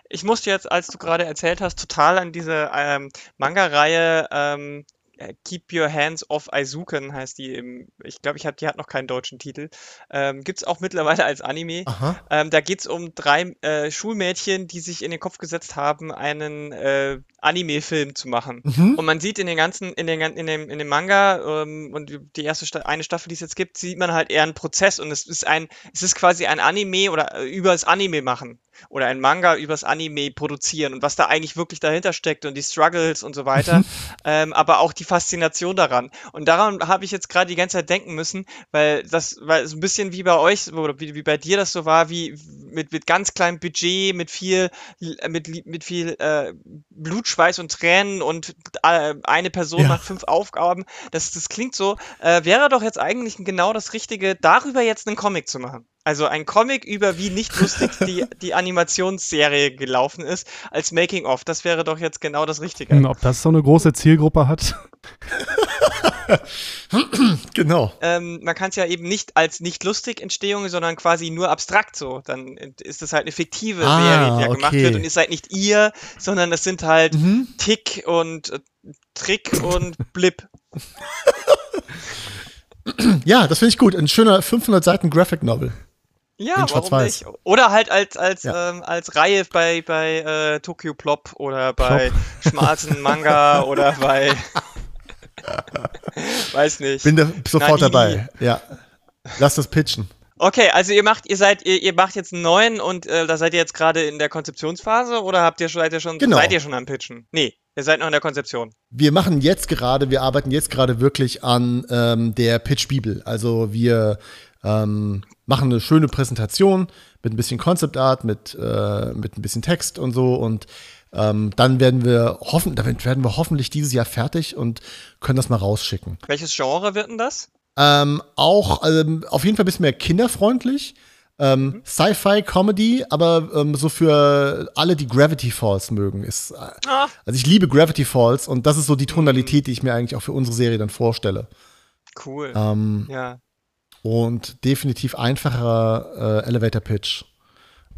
Ich musste jetzt, als du gerade erzählt hast, total an diese ähm, Manga-Reihe ähm, äh, Keep Your Hands Off Aizuken heißt die. Im, ich glaube, ich hab, die hat noch keinen deutschen Titel. Ähm, Gibt es auch mittlerweile als Anime. Ähm, da geht es um drei äh, Schulmädchen, die sich in den Kopf gesetzt haben, einen äh, Anime-Film zu machen. Mhm. Und man sieht in den ganzen, in, den, in, dem, in dem Manga ähm, und die erste Sta eine Staffel, die es jetzt gibt, sieht man halt eher einen Prozess und es ist ein, es ist quasi ein Anime oder äh, über das Anime machen oder ein Manga übers Anime produzieren und was da eigentlich wirklich dahinter steckt und die Struggles und so weiter, ähm, aber auch die Faszination daran. Und daran habe ich jetzt gerade die ganze Zeit denken müssen, weil das, weil so ein bisschen wie bei euch oder wie, wie bei dir das so war, wie mit, mit ganz kleinem Budget, mit viel, mit, mit viel äh, Blut, Schweiß und Tränen und äh, eine Person ja. macht fünf Aufgaben. Das, das klingt so, äh, wäre doch jetzt eigentlich genau das Richtige, darüber jetzt einen Comic zu machen. Also ein Comic über wie nicht lustig die, die Animationsserie gelaufen ist, als Making-of. Das wäre doch jetzt genau das Richtige. Hm, ob das so eine große Zielgruppe hat? genau. Ähm, man kann es ja eben nicht als nicht lustig Entstehung, sondern quasi nur abstrakt so. Dann ist das halt eine fiktive ah, Serie, die ja okay. gemacht wird und ist halt nicht ihr, sondern es sind halt mhm. Tick und äh, Trick und Blip. ja, das finde ich gut. Ein schöner 500 Seiten Graphic Novel. Ja, warum nicht? Oder halt als, als, ja. ähm, als Reihe bei, bei äh, Tokyo Plop oder bei Plop. Schmalzen Manga oder bei. Weiß nicht. Bin da sofort Nanini. dabei. Ja. Lass das pitchen. Okay, also ihr macht, ihr seid, ihr, ihr macht jetzt einen neuen und äh, da seid ihr jetzt gerade in der Konzeptionsphase oder habt ihr seid ihr schon, genau. seid ihr schon am Pitchen? Nee, ihr seid noch in der Konzeption. Wir machen jetzt gerade, wir arbeiten jetzt gerade wirklich an ähm, der Pitch-Bibel. Also wir ähm, machen eine schöne Präsentation mit ein bisschen Concept Art, mit, äh, mit ein bisschen Text und so und ähm, dann werden wir hoffen, damit werden wir hoffentlich dieses Jahr fertig und können das mal rausschicken. Welches Genre wird denn das? Ähm, auch ähm, auf jeden Fall ein bisschen mehr kinderfreundlich. Ähm, mhm. Sci-Fi, Comedy, aber ähm, so für alle, die Gravity Falls mögen, ist. Äh, ah. Also ich liebe Gravity Falls und das ist so die Tonalität, die ich mir eigentlich auch für unsere Serie dann vorstelle. Cool. Ähm, ja und definitiv einfacherer äh, Elevator Pitch.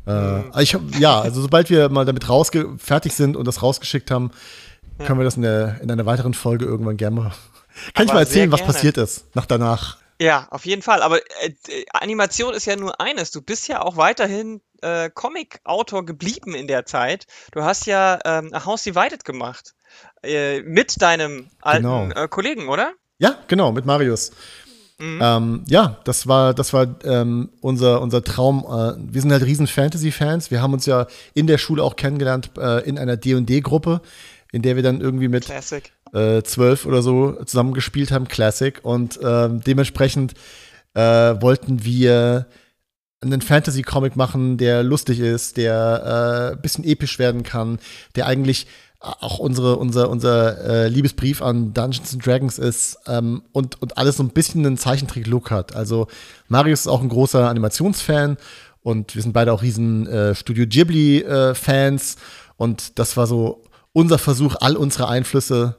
Äh, mhm. ich, ja, also sobald wir mal damit rausge fertig sind und das rausgeschickt haben, können wir das in, der, in einer weiteren Folge irgendwann gerne mal. Kann Aber ich mal erzählen, was passiert ist nach danach? Ja, auf jeden Fall. Aber äh, Animation ist ja nur eines. Du bist ja auch weiterhin äh, Comic-Autor geblieben in der Zeit. Du hast ja ähm, House Divided gemacht. Äh, mit deinem alten genau. Äh, Kollegen, oder? Ja, genau, mit Marius. Mhm. Ähm, ja, das war, das war ähm, unser, unser Traum. Äh, wir sind halt riesen Fantasy-Fans. Wir haben uns ja in der Schule auch kennengelernt äh, in einer D&D-Gruppe, in der wir dann irgendwie mit äh, zwölf oder so zusammen gespielt haben, Classic. Und ähm, dementsprechend äh, wollten wir einen Fantasy-Comic machen, der lustig ist, der ein äh, bisschen episch werden kann, der eigentlich auch unsere, unser, unser äh, Liebesbrief an Dungeons and Dragons ist ähm, und, und alles so ein bisschen einen Zeichentrick-Look hat. Also Marius ist auch ein großer Animationsfan und wir sind beide auch riesen äh, Studio Ghibli-Fans äh, und das war so unser Versuch, all unsere Einflüsse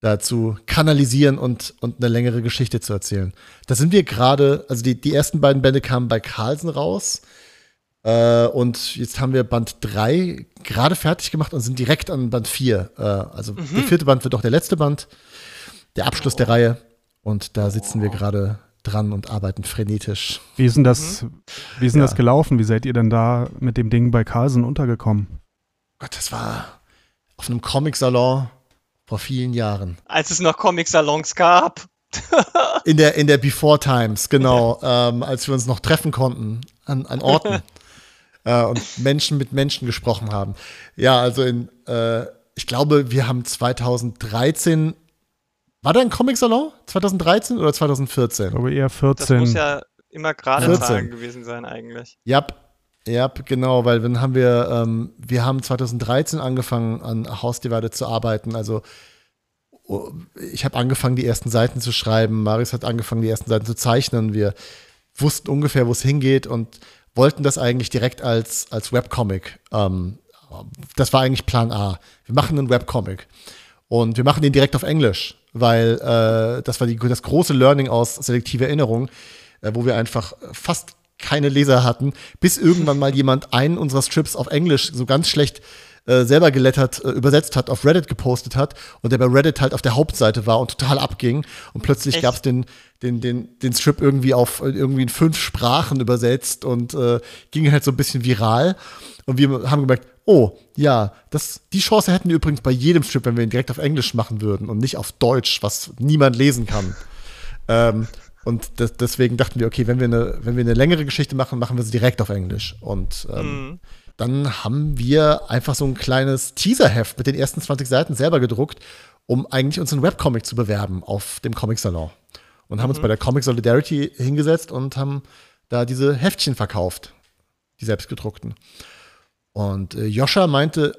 dazu kanalisieren und, und eine längere Geschichte zu erzählen. Da sind wir gerade, also die, die ersten beiden Bände kamen bei Carlsen raus äh, und jetzt haben wir Band 3 gerade fertig gemacht und sind direkt an Band 4. Äh, also mhm. der vierte Band wird auch der letzte Band, der Abschluss oh. der Reihe. Und da sitzen wir gerade dran und arbeiten frenetisch. Wie ist denn das, mhm. wie ist denn ja. das gelaufen? Wie seid ihr denn da mit dem Ding bei Carlsen untergekommen? Gott, das war auf einem Comic-Salon vor vielen Jahren. Als es noch Comic-Salons gab. in der, in der Before Times, genau. Ja. Ähm, als wir uns noch treffen konnten an, an Orten. Äh, und Menschen mit Menschen gesprochen haben. Ja, also in, äh, ich glaube, wir haben 2013 war da ein Comic-Salon? 2013 oder 2014? Ich glaube eher 14. Das muss ja immer gerade Zahlen gewesen sein eigentlich. Ja, ja, genau, weil dann haben wir, ähm, wir haben 2013 angefangen an House Divided zu arbeiten. Also oh, ich habe angefangen, die ersten Seiten zu schreiben. Marius hat angefangen, die ersten Seiten zu zeichnen. Wir wussten ungefähr, wo es hingeht und wollten das eigentlich direkt als, als Webcomic. Ähm, das war eigentlich Plan A. Wir machen einen Webcomic. Und wir machen den direkt auf Englisch, weil äh, das war die, das große Learning aus selektiver Erinnerung, äh, wo wir einfach fast keine Leser hatten, bis irgendwann mal jemand einen unserer Strips auf Englisch so ganz schlecht äh, selber gelettert, äh, übersetzt hat, auf Reddit gepostet hat und der bei Reddit halt auf der Hauptseite war und total abging. Und plötzlich gab es den, den, den, den Strip irgendwie auf irgendwie in fünf Sprachen übersetzt und äh, ging halt so ein bisschen viral. Und wir haben gemerkt, oh, ja, das, die Chance hätten wir übrigens bei jedem Strip, wenn wir ihn direkt auf Englisch machen würden und nicht auf Deutsch, was niemand lesen kann. ähm, und das, deswegen dachten wir, okay, wenn wir, eine, wenn wir eine längere Geschichte machen, machen wir sie direkt auf Englisch. Und ähm, mhm dann haben wir einfach so ein kleines Teaserheft mit den ersten 20 Seiten selber gedruckt, um eigentlich unseren Webcomic zu bewerben auf dem Comic Salon. Und haben mhm. uns bei der Comic Solidarity hingesetzt und haben da diese Heftchen verkauft, die selbstgedruckten. Und äh, Joscha meinte,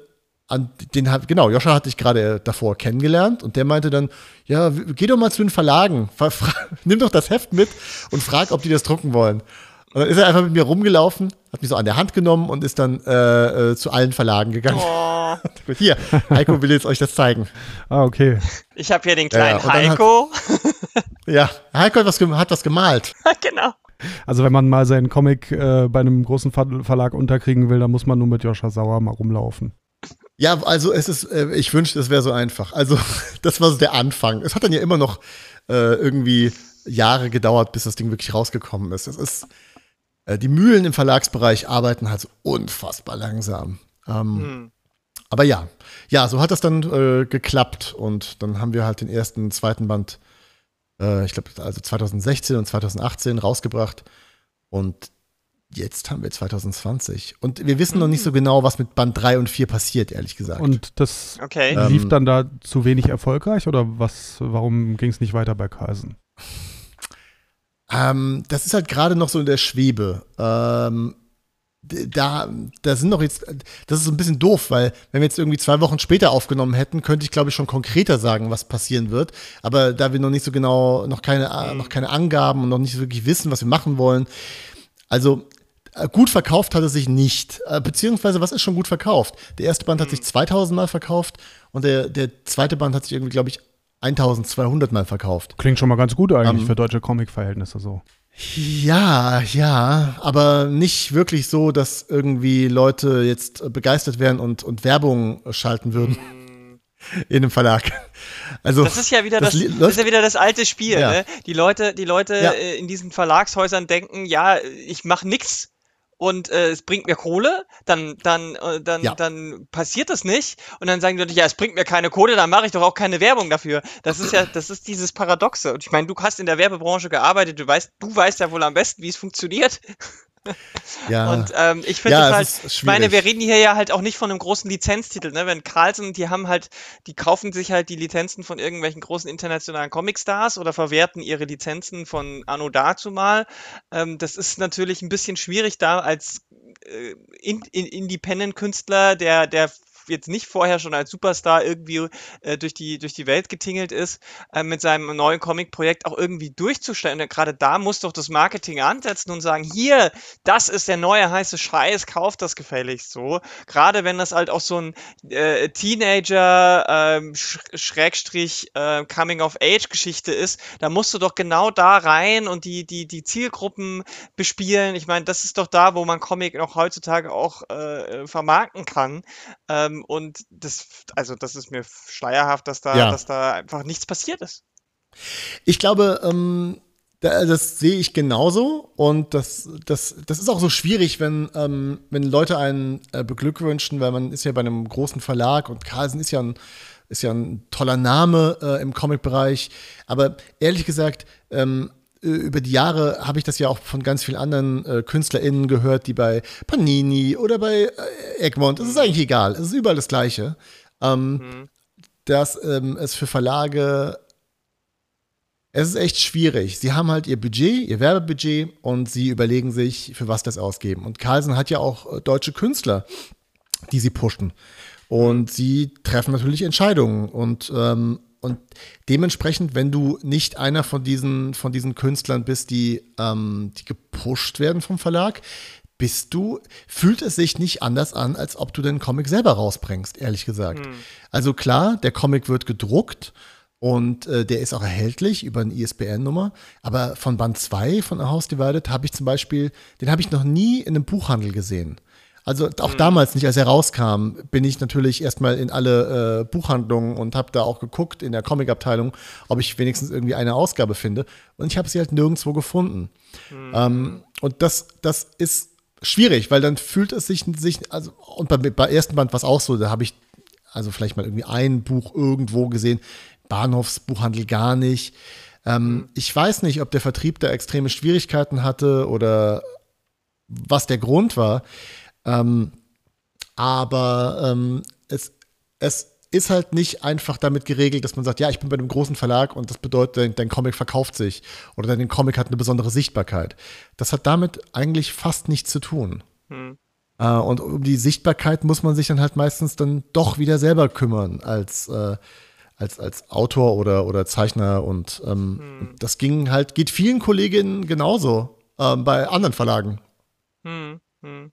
an den hat, genau, Joscha hatte ich gerade davor kennengelernt und der meinte dann, ja, geh doch mal zu den Verlagen, nimm doch das Heft mit und frag, ob die das drucken wollen. Und dann ist er einfach mit mir rumgelaufen, hat mich so an der Hand genommen und ist dann äh, äh, zu allen Verlagen gegangen. Oh. hier, Heiko will jetzt euch das zeigen. Ah, okay. Ich habe hier den kleinen ja, Heiko. Hat, ja, Heiko hat was, hat was gemalt. genau. Also wenn man mal seinen Comic äh, bei einem großen Ver Verlag unterkriegen will, dann muss man nur mit Joscha Sauer mal rumlaufen. Ja, also es ist, äh, ich wünschte, es wäre so einfach. Also das war so der Anfang. Es hat dann ja immer noch äh, irgendwie Jahre gedauert, bis das Ding wirklich rausgekommen ist. Es ist die Mühlen im Verlagsbereich arbeiten halt so unfassbar langsam. Ähm, hm. Aber ja, ja, so hat das dann äh, geklappt und dann haben wir halt den ersten, zweiten Band, äh, ich glaube, also 2016 und 2018 rausgebracht und jetzt haben wir 2020 und wir wissen noch nicht so genau, was mit Band 3 und 4 passiert, ehrlich gesagt. Und das okay. lief ähm, dann da zu wenig erfolgreich oder was, warum ging es nicht weiter bei Carlsen? Ähm, das ist halt gerade noch so in der Schwebe. Ähm, da, da sind noch jetzt, das ist so ein bisschen doof, weil wenn wir jetzt irgendwie zwei Wochen später aufgenommen hätten, könnte ich glaube ich schon konkreter sagen, was passieren wird. Aber da wir noch nicht so genau, noch keine, mhm. noch keine Angaben und noch nicht wirklich wissen, was wir machen wollen. Also äh, gut verkauft hat es sich nicht. Äh, beziehungsweise, was ist schon gut verkauft? Der erste Band hat sich 2000 mhm. Mal verkauft und der, der zweite Band hat sich irgendwie, glaube ich, 1200 Mal verkauft. Klingt schon mal ganz gut eigentlich um, ähm, für deutsche Comic-Verhältnisse so. Ja, ja, aber nicht wirklich so, dass irgendwie Leute jetzt begeistert wären und, und Werbung schalten würden. In einem Verlag. Also, das ist ja wieder das, das, das ist ja wieder das alte Spiel. Ja. Ne? Die Leute, die Leute ja. In diesen Verlagshäusern denken, ja, ich mache nichts und äh, es bringt mir Kohle, dann, dann, äh, dann, ja. dann passiert das nicht. Und dann sagen die Leute, ja, es bringt mir keine Kohle, dann mache ich doch auch keine Werbung dafür. Das ist ja, das ist dieses Paradoxe. Und ich meine, du hast in der Werbebranche gearbeitet, du weißt, du weißt ja wohl am besten, wie es funktioniert. Ja. Und ähm, ich finde ja, es halt, ich meine, wir reden hier ja halt auch nicht von einem großen Lizenztitel, ne? Wenn Carlsen, die haben halt, die kaufen sich halt die Lizenzen von irgendwelchen großen internationalen Comicstars oder verwerten ihre Lizenzen von Anno dazu mal. Ähm, das ist natürlich ein bisschen schwierig da als äh, in, in Independent-Künstler, der, der jetzt nicht vorher schon als Superstar irgendwie äh, durch, die, durch die Welt getingelt ist, äh, mit seinem neuen Comic-Projekt auch irgendwie durchzustellen. Gerade da muss doch das Marketing ansetzen und sagen, hier, das ist der neue heiße Scheiß, kauft das gefälligst so. Gerade wenn das halt auch so ein äh, Teenager, ähm, Schrägstrich, äh, Coming-of-Age-Geschichte ist, da musst du doch genau da rein und die, die, die Zielgruppen bespielen. Ich meine, das ist doch da, wo man Comic noch heutzutage auch äh, vermarkten kann. Ähm, ähm, und das, also das ist mir schleierhaft, dass da, ja. dass da einfach nichts passiert ist. Ich glaube, ähm, das sehe ich genauso und das, das, das ist auch so schwierig, wenn, ähm, wenn Leute einen äh, beglückwünschen, weil man ist ja bei einem großen Verlag und Carlsen ist ja ein, ist ja ein toller Name äh, im Comic-Bereich. Aber ehrlich gesagt, ähm, äh, über die Jahre habe ich das ja auch von ganz vielen anderen äh, KünstlerInnen gehört, die bei Panini oder bei äh, Egmont, es ist eigentlich egal, es ist überall das Gleiche, ähm, mhm. dass ähm, es für Verlage, es ist echt schwierig. Sie haben halt ihr Budget, ihr Werbebudget und sie überlegen sich, für was das ausgeben. Und Carlsen hat ja auch äh, deutsche Künstler, die sie pushen. Und mhm. sie treffen natürlich Entscheidungen. Und ähm, und dementsprechend, wenn du nicht einer von diesen, von diesen Künstlern bist, die, ähm, die gepusht werden vom Verlag, bist du, fühlt es sich nicht anders an, als ob du den Comic selber rausbringst, ehrlich gesagt. Hm. Also klar, der Comic wird gedruckt und äh, der ist auch erhältlich über eine ISBN-Nummer. Aber von Band 2 von A House Divided habe ich zum Beispiel, den habe ich noch nie in einem Buchhandel gesehen. Also auch mhm. damals nicht, als er rauskam, bin ich natürlich erstmal in alle äh, Buchhandlungen und habe da auch geguckt in der Comicabteilung, ob ich wenigstens irgendwie eine Ausgabe finde. Und ich habe sie halt nirgendwo gefunden. Mhm. Ähm, und das, das ist schwierig, weil dann fühlt es sich, sich also, und bei, bei ersten Band war es auch so, da habe ich also vielleicht mal irgendwie ein Buch irgendwo gesehen, Bahnhofsbuchhandel gar nicht. Ähm, mhm. ich weiß nicht, ob der Vertrieb da extreme Schwierigkeiten hatte oder was der Grund war. Ähm, aber ähm, es, es ist halt nicht einfach damit geregelt, dass man sagt, ja, ich bin bei einem großen Verlag und das bedeutet, dein, dein, Comic verkauft sich oder dein Comic hat eine besondere Sichtbarkeit. Das hat damit eigentlich fast nichts zu tun. Hm. Äh, und um die Sichtbarkeit muss man sich dann halt meistens dann doch wieder selber kümmern als, äh, als, als Autor oder, oder Zeichner. Und ähm, hm. das ging halt, geht vielen Kolleginnen genauso äh, bei anderen Verlagen. Hm. hm.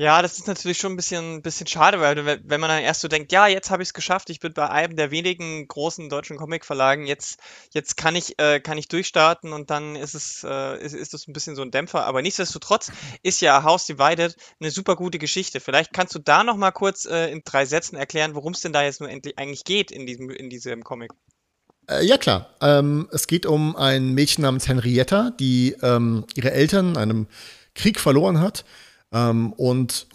Ja, das ist natürlich schon ein bisschen, bisschen schade, weil wenn man dann erst so denkt, ja, jetzt habe ich es geschafft, ich bin bei einem der wenigen großen deutschen Comicverlagen, jetzt, jetzt kann ich, äh, kann ich durchstarten und dann ist es, äh, ist, ist das ein bisschen so ein Dämpfer. Aber nichtsdestotrotz ist ja House Divided eine super gute Geschichte. Vielleicht kannst du da noch mal kurz äh, in drei Sätzen erklären, worum es denn da jetzt nur endlich eigentlich geht in diesem, in diesem Comic. Äh, ja, klar. Ähm, es geht um ein Mädchen namens Henrietta, die ähm, ihre Eltern in einem Krieg verloren hat ähm, und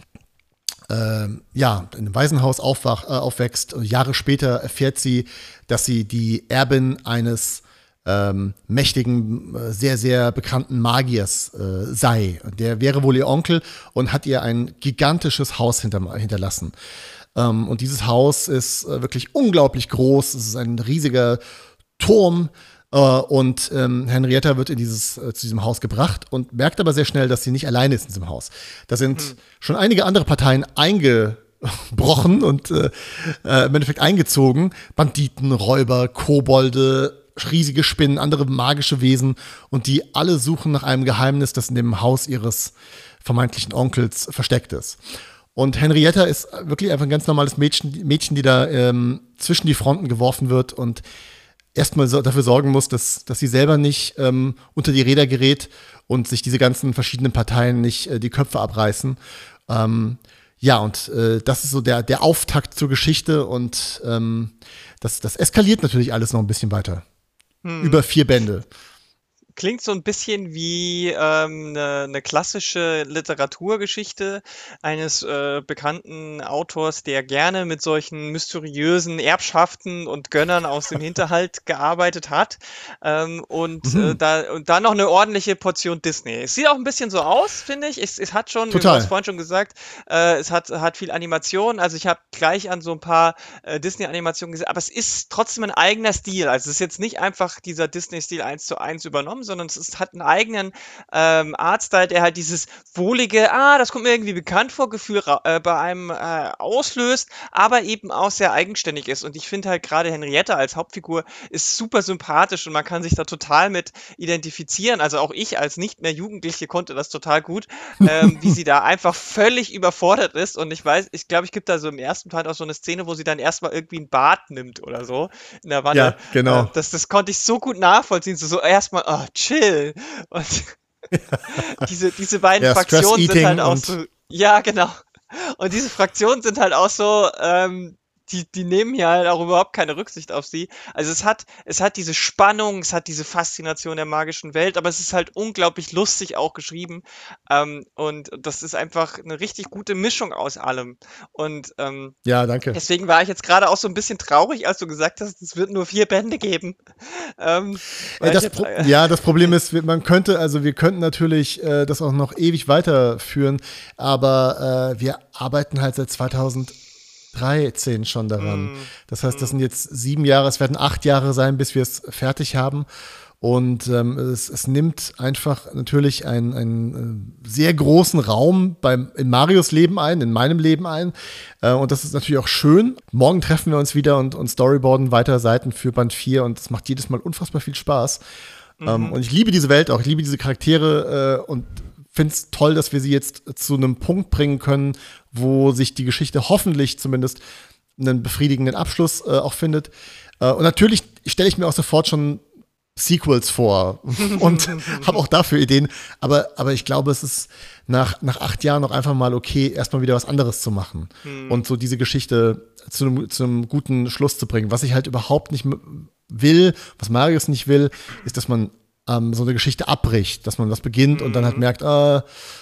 äh, ja, in einem Waisenhaus aufwach, äh, aufwächst. Jahre später erfährt sie, dass sie die Erbin eines ähm, mächtigen, äh, sehr, sehr bekannten Magiers äh, sei. Der wäre wohl ihr Onkel und hat ihr ein gigantisches Haus hinter, hinterlassen. Ähm, und dieses Haus ist äh, wirklich unglaublich groß. Es ist ein riesiger Turm und ähm, Henrietta wird in dieses, äh, zu diesem Haus gebracht und merkt aber sehr schnell, dass sie nicht alleine ist in diesem Haus. Da sind mhm. schon einige andere Parteien eingebrochen und äh, äh, im Endeffekt eingezogen. Banditen, Räuber, Kobolde, riesige Spinnen, andere magische Wesen und die alle suchen nach einem Geheimnis, das in dem Haus ihres vermeintlichen Onkels versteckt ist. Und Henrietta ist wirklich einfach ein ganz normales Mädchen, Mädchen die da ähm, zwischen die Fronten geworfen wird und erstmal so dafür sorgen muss, dass, dass sie selber nicht ähm, unter die Räder gerät und sich diese ganzen verschiedenen Parteien nicht äh, die Köpfe abreißen. Ähm, ja, und äh, das ist so der, der Auftakt zur Geschichte und ähm, das, das eskaliert natürlich alles noch ein bisschen weiter. Hm. Über vier Bände. Klingt so ein bisschen wie ähm, eine, eine klassische Literaturgeschichte eines äh, bekannten Autors, der gerne mit solchen mysteriösen Erbschaften und Gönnern aus dem Hinterhalt gearbeitet hat. Ähm, und, äh, Mhm. äh, da, und da noch eine ordentliche Portion Disney. Es sieht auch ein bisschen so aus, finde ich. Es, es hat schon, Total. es vorhin schon gesagt, äh, es hat, hat viel Animation. Also ich habe gleich an so ein paar äh, Disney-Animationen gesehen, aber es ist trotzdem ein eigener Stil. Also es ist jetzt nicht einfach dieser Disney-Stil eins zu eins übernommen, sondern es ist, hat einen eigenen ähm, Artstyle, der halt dieses wohlige, ah, das kommt mir irgendwie bekannt vor, Gefühl äh, bei einem äh, auslöst, aber eben auch sehr eigenständig ist. Und ich finde halt gerade Henriette als Hauptfigur ist super sympathisch und man kann sich da total mit identifizieren. Also auch ich als nicht mehr Jugendliche konnte das total gut, ähm, wie sie da einfach völlig überfordert ist. Und ich weiß, ich glaube, ich gibt da so im ersten Teil auch so eine Szene, wo sie dann erstmal irgendwie ein Bad nimmt oder so in der Wanne. Ja, genau. Äh, das, das konnte ich so gut nachvollziehen. So, so erstmal, oh, chill. Und diese, diese beiden Ja, Fraktionen sind halt auch so. Ja, genau. Und diese Fraktionen sind halt auch so, ähm, die, die nehmen hier halt auch überhaupt keine Rücksicht auf sie. Also es hat, es hat diese Spannung, es hat diese Faszination der magischen Welt, aber es ist halt unglaublich lustig auch geschrieben. Ähm, und das ist einfach eine richtig gute Mischung aus allem. Und ähm, Ja, danke. Deswegen war ich jetzt gerade auch so ein bisschen traurig, als du gesagt hast, es wird nur vier Bände geben. Ähm, Äh, das jetzt, äh, ja, das Problem ist, man könnte, also wir könnten natürlich äh, das auch noch ewig weiterführen, aber äh, wir arbeiten halt seit 2013 schon daran. Mm, Das heißt, das sind jetzt sieben Jahre, es werden acht Jahre sein, bis wir es fertig haben. Und ähm, es, es nimmt einfach natürlich einen, einen äh, sehr großen Raum beim, in Marios Leben ein, in meinem Leben ein. Äh, und das ist natürlich auch schön. Morgen treffen wir uns wieder und, und storyboarden weiter Seiten für Band 4 und es macht jedes Mal unfassbar viel Spaß. Ähm, und ich liebe diese Welt auch, ich liebe diese Charaktere äh, und finde es toll, dass wir sie jetzt zu einem Punkt bringen können, wo sich die Geschichte hoffentlich zumindest einen befriedigenden Abschluss äh, auch findet. Äh, und natürlich stelle ich mir auch sofort schon Sequels vor und habe auch dafür Ideen. Aber, aber ich glaube, es ist nach, nach acht Jahren noch einfach mal okay, erstmal wieder was anderes zu machen und so diese Geschichte zu einem, zu einem guten Schluss zu bringen. Was ich halt überhaupt nicht will, was Marius nicht will, ist, dass man ähm, so eine Geschichte abbricht, dass man was beginnt und dann halt merkt, äh,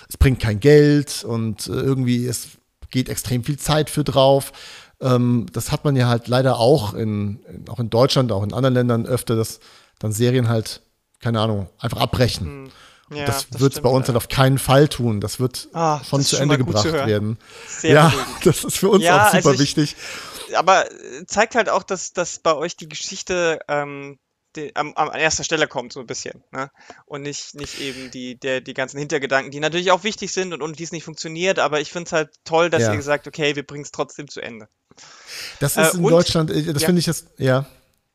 es bringt kein Geld und äh, irgendwie es geht extrem viel Zeit für drauf. Ähm, das hat man ja halt leider auch in, in, auch in Deutschland, auch in anderen Ländern öfter, dass dann Serien halt, keine Ahnung, einfach abbrechen. ja, das wird es bei uns halt auf keinen Fall tun. Das wird Ah, schon das zu schon Ende gut zu gebracht hören. werden. Sehr ja, beruhigend. das ist für uns Ja, auch super also ich- wichtig. aber äh, zeigt halt auch, dass, dass bei euch die Geschichte ähm, die, am, an erster Stelle kommt, so ein bisschen. Ne? Und nicht, nicht eben die, der, die ganzen Hintergedanken, die natürlich auch wichtig sind und, und wie es nicht funktioniert, aber ich finde es halt toll, dass Ja. ihr gesagt okay, wir bringen es trotzdem zu Ende. Das Äh, ist in und- Deutschland, äh, das ja. finde ich das, ja.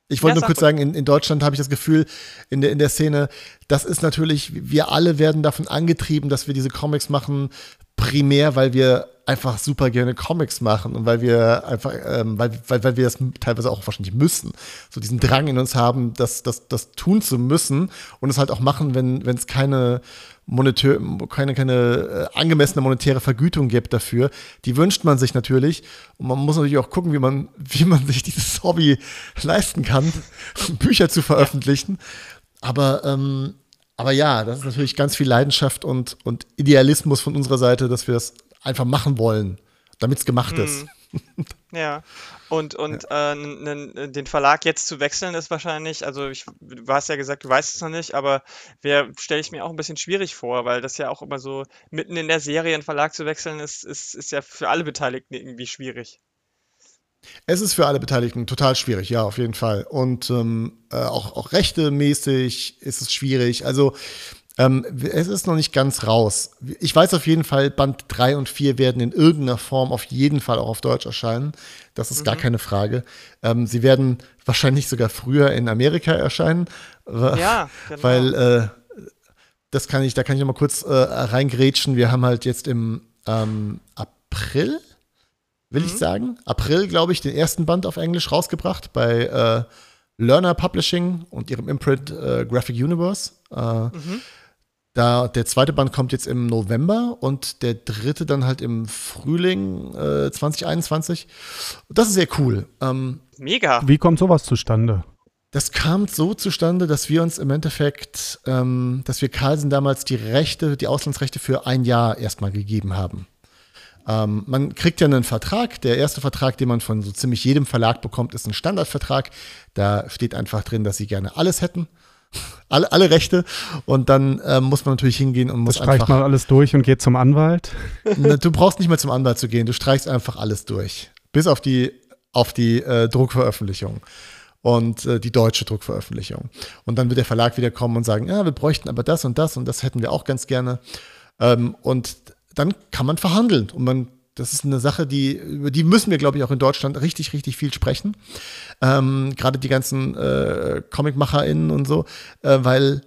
Ich wollte Ja, nur kurz sagen, in, in Deutschland habe ich das Gefühl, in der, in der Szene, das ist natürlich, wir alle werden davon angetrieben, dass wir diese Comics machen, primär, weil wir einfach super gerne Comics machen und weil wir einfach, ähm, weil, weil, weil wir das teilweise auch wahrscheinlich müssen. So diesen Drang in uns haben, das, das, das tun zu müssen und es halt auch machen, wenn wenn es keine monetär, keine, keine äh, angemessene monetäre Vergütung gibt dafür. Die wünscht man sich natürlich. Und man muss natürlich auch gucken, wie man, wie man sich dieses Hobby leisten kann, Bücher zu veröffentlichen. Aber, ähm, aber ja, das ist natürlich ganz viel Leidenschaft und, und Idealismus von unserer Seite, dass wir das einfach machen wollen, damit es gemacht ist. Ja, und, und äh, n- n- den Verlag jetzt zu wechseln ist wahrscheinlich, also ich, du hast ja gesagt, du weißt es noch nicht, aber stelle ich mir auch ein bisschen schwierig vor, weil das ja auch immer so mitten in der Serie einen Verlag zu wechseln ist, ist, ist ja für alle Beteiligten irgendwie schwierig. Es ist für alle Beteiligten total schwierig, ja, auf jeden Fall. Und ähm, äh, auch, auch rechtemäßig ist es schwierig. Also ähm, es ist noch nicht ganz raus. Ich weiß auf jeden Fall, Band 3 und 4 werden in irgendeiner Form auf jeden Fall auch auf Deutsch erscheinen. Das ist gar keine Frage. Ähm, sie werden wahrscheinlich sogar früher in Amerika erscheinen. Ja, genau. Weil äh, das kann ich, da kann ich noch mal kurz äh, reingrätschen. Wir haben halt jetzt im ähm, April, will ich sagen, April, glaube ich, den ersten Band auf Englisch rausgebracht bei äh, Learner Publishing und ihrem Imprint äh, Graphic Universe. Äh, da, der zweite Band kommt jetzt im November und der dritte dann halt im Frühling äh, 2021. Das ist sehr cool. Ähm, Mega. Wie kommt sowas zustande? Das kam so zustande, dass wir uns im Endeffekt, ähm, dass wir Carlsen damals die Rechte, die Auslandsrechte für ein Jahr erstmal gegeben haben. Ähm, man kriegt ja einen Vertrag. Der erste Vertrag, den man von so ziemlich jedem Verlag bekommt, ist ein Standardvertrag. Da steht einfach drin, dass sie gerne alles hätten. Alle, alle Rechte und dann ähm, muss man natürlich hingehen und muss das streicht man alles durch und geht zum Anwalt. du brauchst nicht mehr zum Anwalt zu gehen, du streichst einfach alles durch. Bis auf die, auf die äh, Druckveröffentlichung und äh, die deutsche Druckveröffentlichung. Und dann wird der Verlag wieder kommen und sagen, ja, wir bräuchten aber das und das und das hätten wir auch ganz gerne. Ähm, und dann kann man verhandeln und man das ist eine Sache, die, über die müssen wir, glaube ich, auch in Deutschland richtig, richtig viel sprechen. Ähm, Gerade die ganzen äh, ComicmacherInnen und so, äh, weil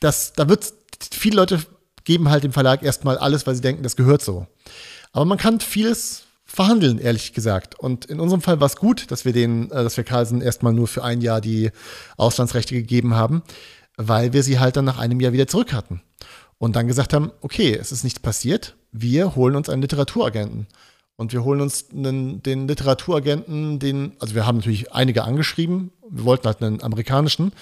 das, da wird viele Leute geben halt dem Verlag erstmal alles, weil sie denken, das gehört so. Aber man kann vieles verhandeln, ehrlich gesagt. Und in unserem Fall war es gut, dass wir den, äh, dass wir Carlsen erstmal nur für ein Jahr die Auslandsrechte gegeben haben, weil wir sie halt dann nach einem Jahr wieder zurück hatten. Und dann gesagt haben, okay, es ist nichts passiert, wir holen uns einen Literaturagenten. Und wir holen uns einen, den Literaturagenten, den, also wir haben natürlich einige angeschrieben, wir wollten halt einen amerikanischen,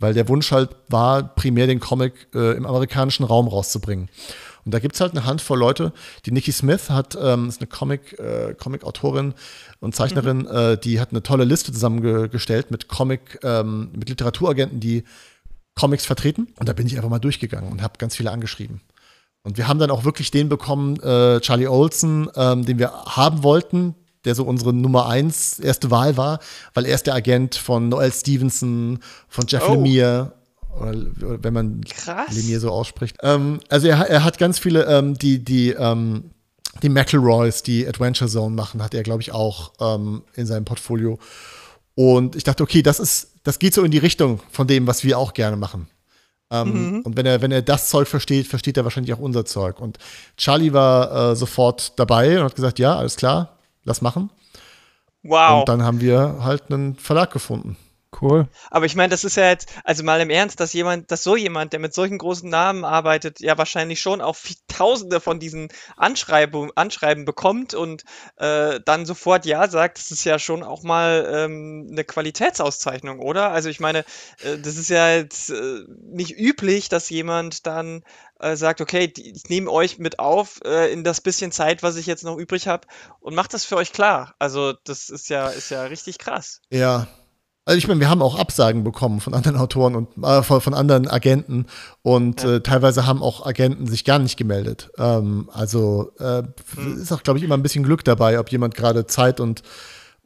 weil der Wunsch halt war, primär den Comic äh, im amerikanischen Raum rauszubringen. Und da gibt es halt eine Handvoll Leute. Die Nikki Smith hat, ähm, ist eine Comic, äh, Comic-Autorin und Zeichnerin, mhm. äh, die hat eine tolle Liste zusammengestellt mit Comic, ähm, mit Literaturagenten, die Comics vertreten. Und da bin ich einfach mal durchgegangen und habe ganz viele angeschrieben. Und wir haben dann auch wirklich den bekommen, äh, Charlie Olsen, ähm, den wir haben wollten, der so unsere Nummer eins erste Wahl war, weil er ist der Agent von Noel Stevenson, von Jeff oh. Lemire, oder, oder, wenn man Krass. Lemire so ausspricht. Ähm, also er, er, hat ganz viele, ähm, die, die, ähm, die McElroys, die Adventure Zone machen, hat er, glaube ich, auch ähm, in seinem Portfolio. Und ich dachte, okay, das ist, das geht so in die Richtung von dem, was wir auch gerne machen. Ähm, mhm. Und wenn er, wenn er das Zeug versteht, versteht er wahrscheinlich auch unser Zeug. Und Charlie war äh, sofort dabei und hat gesagt, ja, alles klar, lass machen. Wow. Und dann haben wir halt einen Verlag gefunden. Cool. Aber ich meine, das ist ja jetzt, also mal im Ernst, dass jemand, dass so jemand, der mit solchen großen Namen arbeitet, ja wahrscheinlich schon auch tausende von diesen Anschreibungen, Anschreiben bekommt und äh, dann sofort Ja sagt, das ist ja schon auch mal ähm, eine Qualitätsauszeichnung, oder? Also ich meine, äh, das ist ja jetzt äh, nicht üblich, dass jemand dann äh, sagt, okay, ich nehme euch mit auf äh, in das bisschen Zeit, was ich jetzt noch übrig habe und macht das für euch klar. Also das ist ja, ist ja richtig krass. Ja, also ich meine, wir haben auch Absagen bekommen von anderen Autoren und äh, von, anderen Agenten und ja. äh, teilweise haben auch Agenten sich gar nicht gemeldet. Ähm, also äh, hm. ist auch, glaube ich, immer ein bisschen Glück dabei, ob jemand gerade Zeit und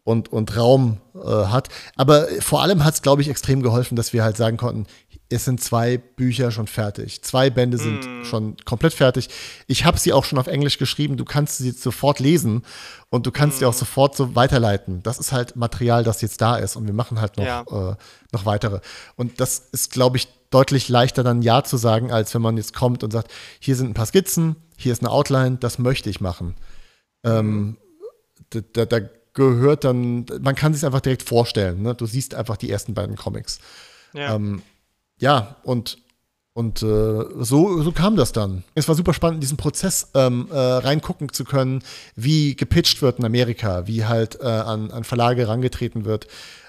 und, und Raum äh, hat. Aber vor allem hat es, glaube ich, extrem geholfen, dass wir halt sagen konnten, es sind zwei Bücher schon fertig. Zwei Bände sind mm. schon komplett fertig. Ich habe sie auch schon auf Englisch geschrieben. Du kannst sie sofort lesen und du kannst mm. sie auch sofort so weiterleiten. Das ist halt Material, das jetzt da ist und wir machen halt noch, ja. äh, noch weitere. Und das ist, glaube ich, deutlich leichter dann Ja zu sagen, als wenn man jetzt kommt und sagt, hier sind ein paar Skizzen, hier ist eine Outline, das möchte ich machen. Ähm, da, da, da, gehört dann, man kann sich einfach direkt vorstellen. Ne? Du siehst einfach die ersten beiden Comics. Ja. Ähm, ja, und, und äh, so, so kam das dann. Es war super spannend, in diesen Prozess ähm, äh, reingucken zu können, wie gepitcht wird in Amerika, wie halt äh, an, an Verlage herangetreten wird,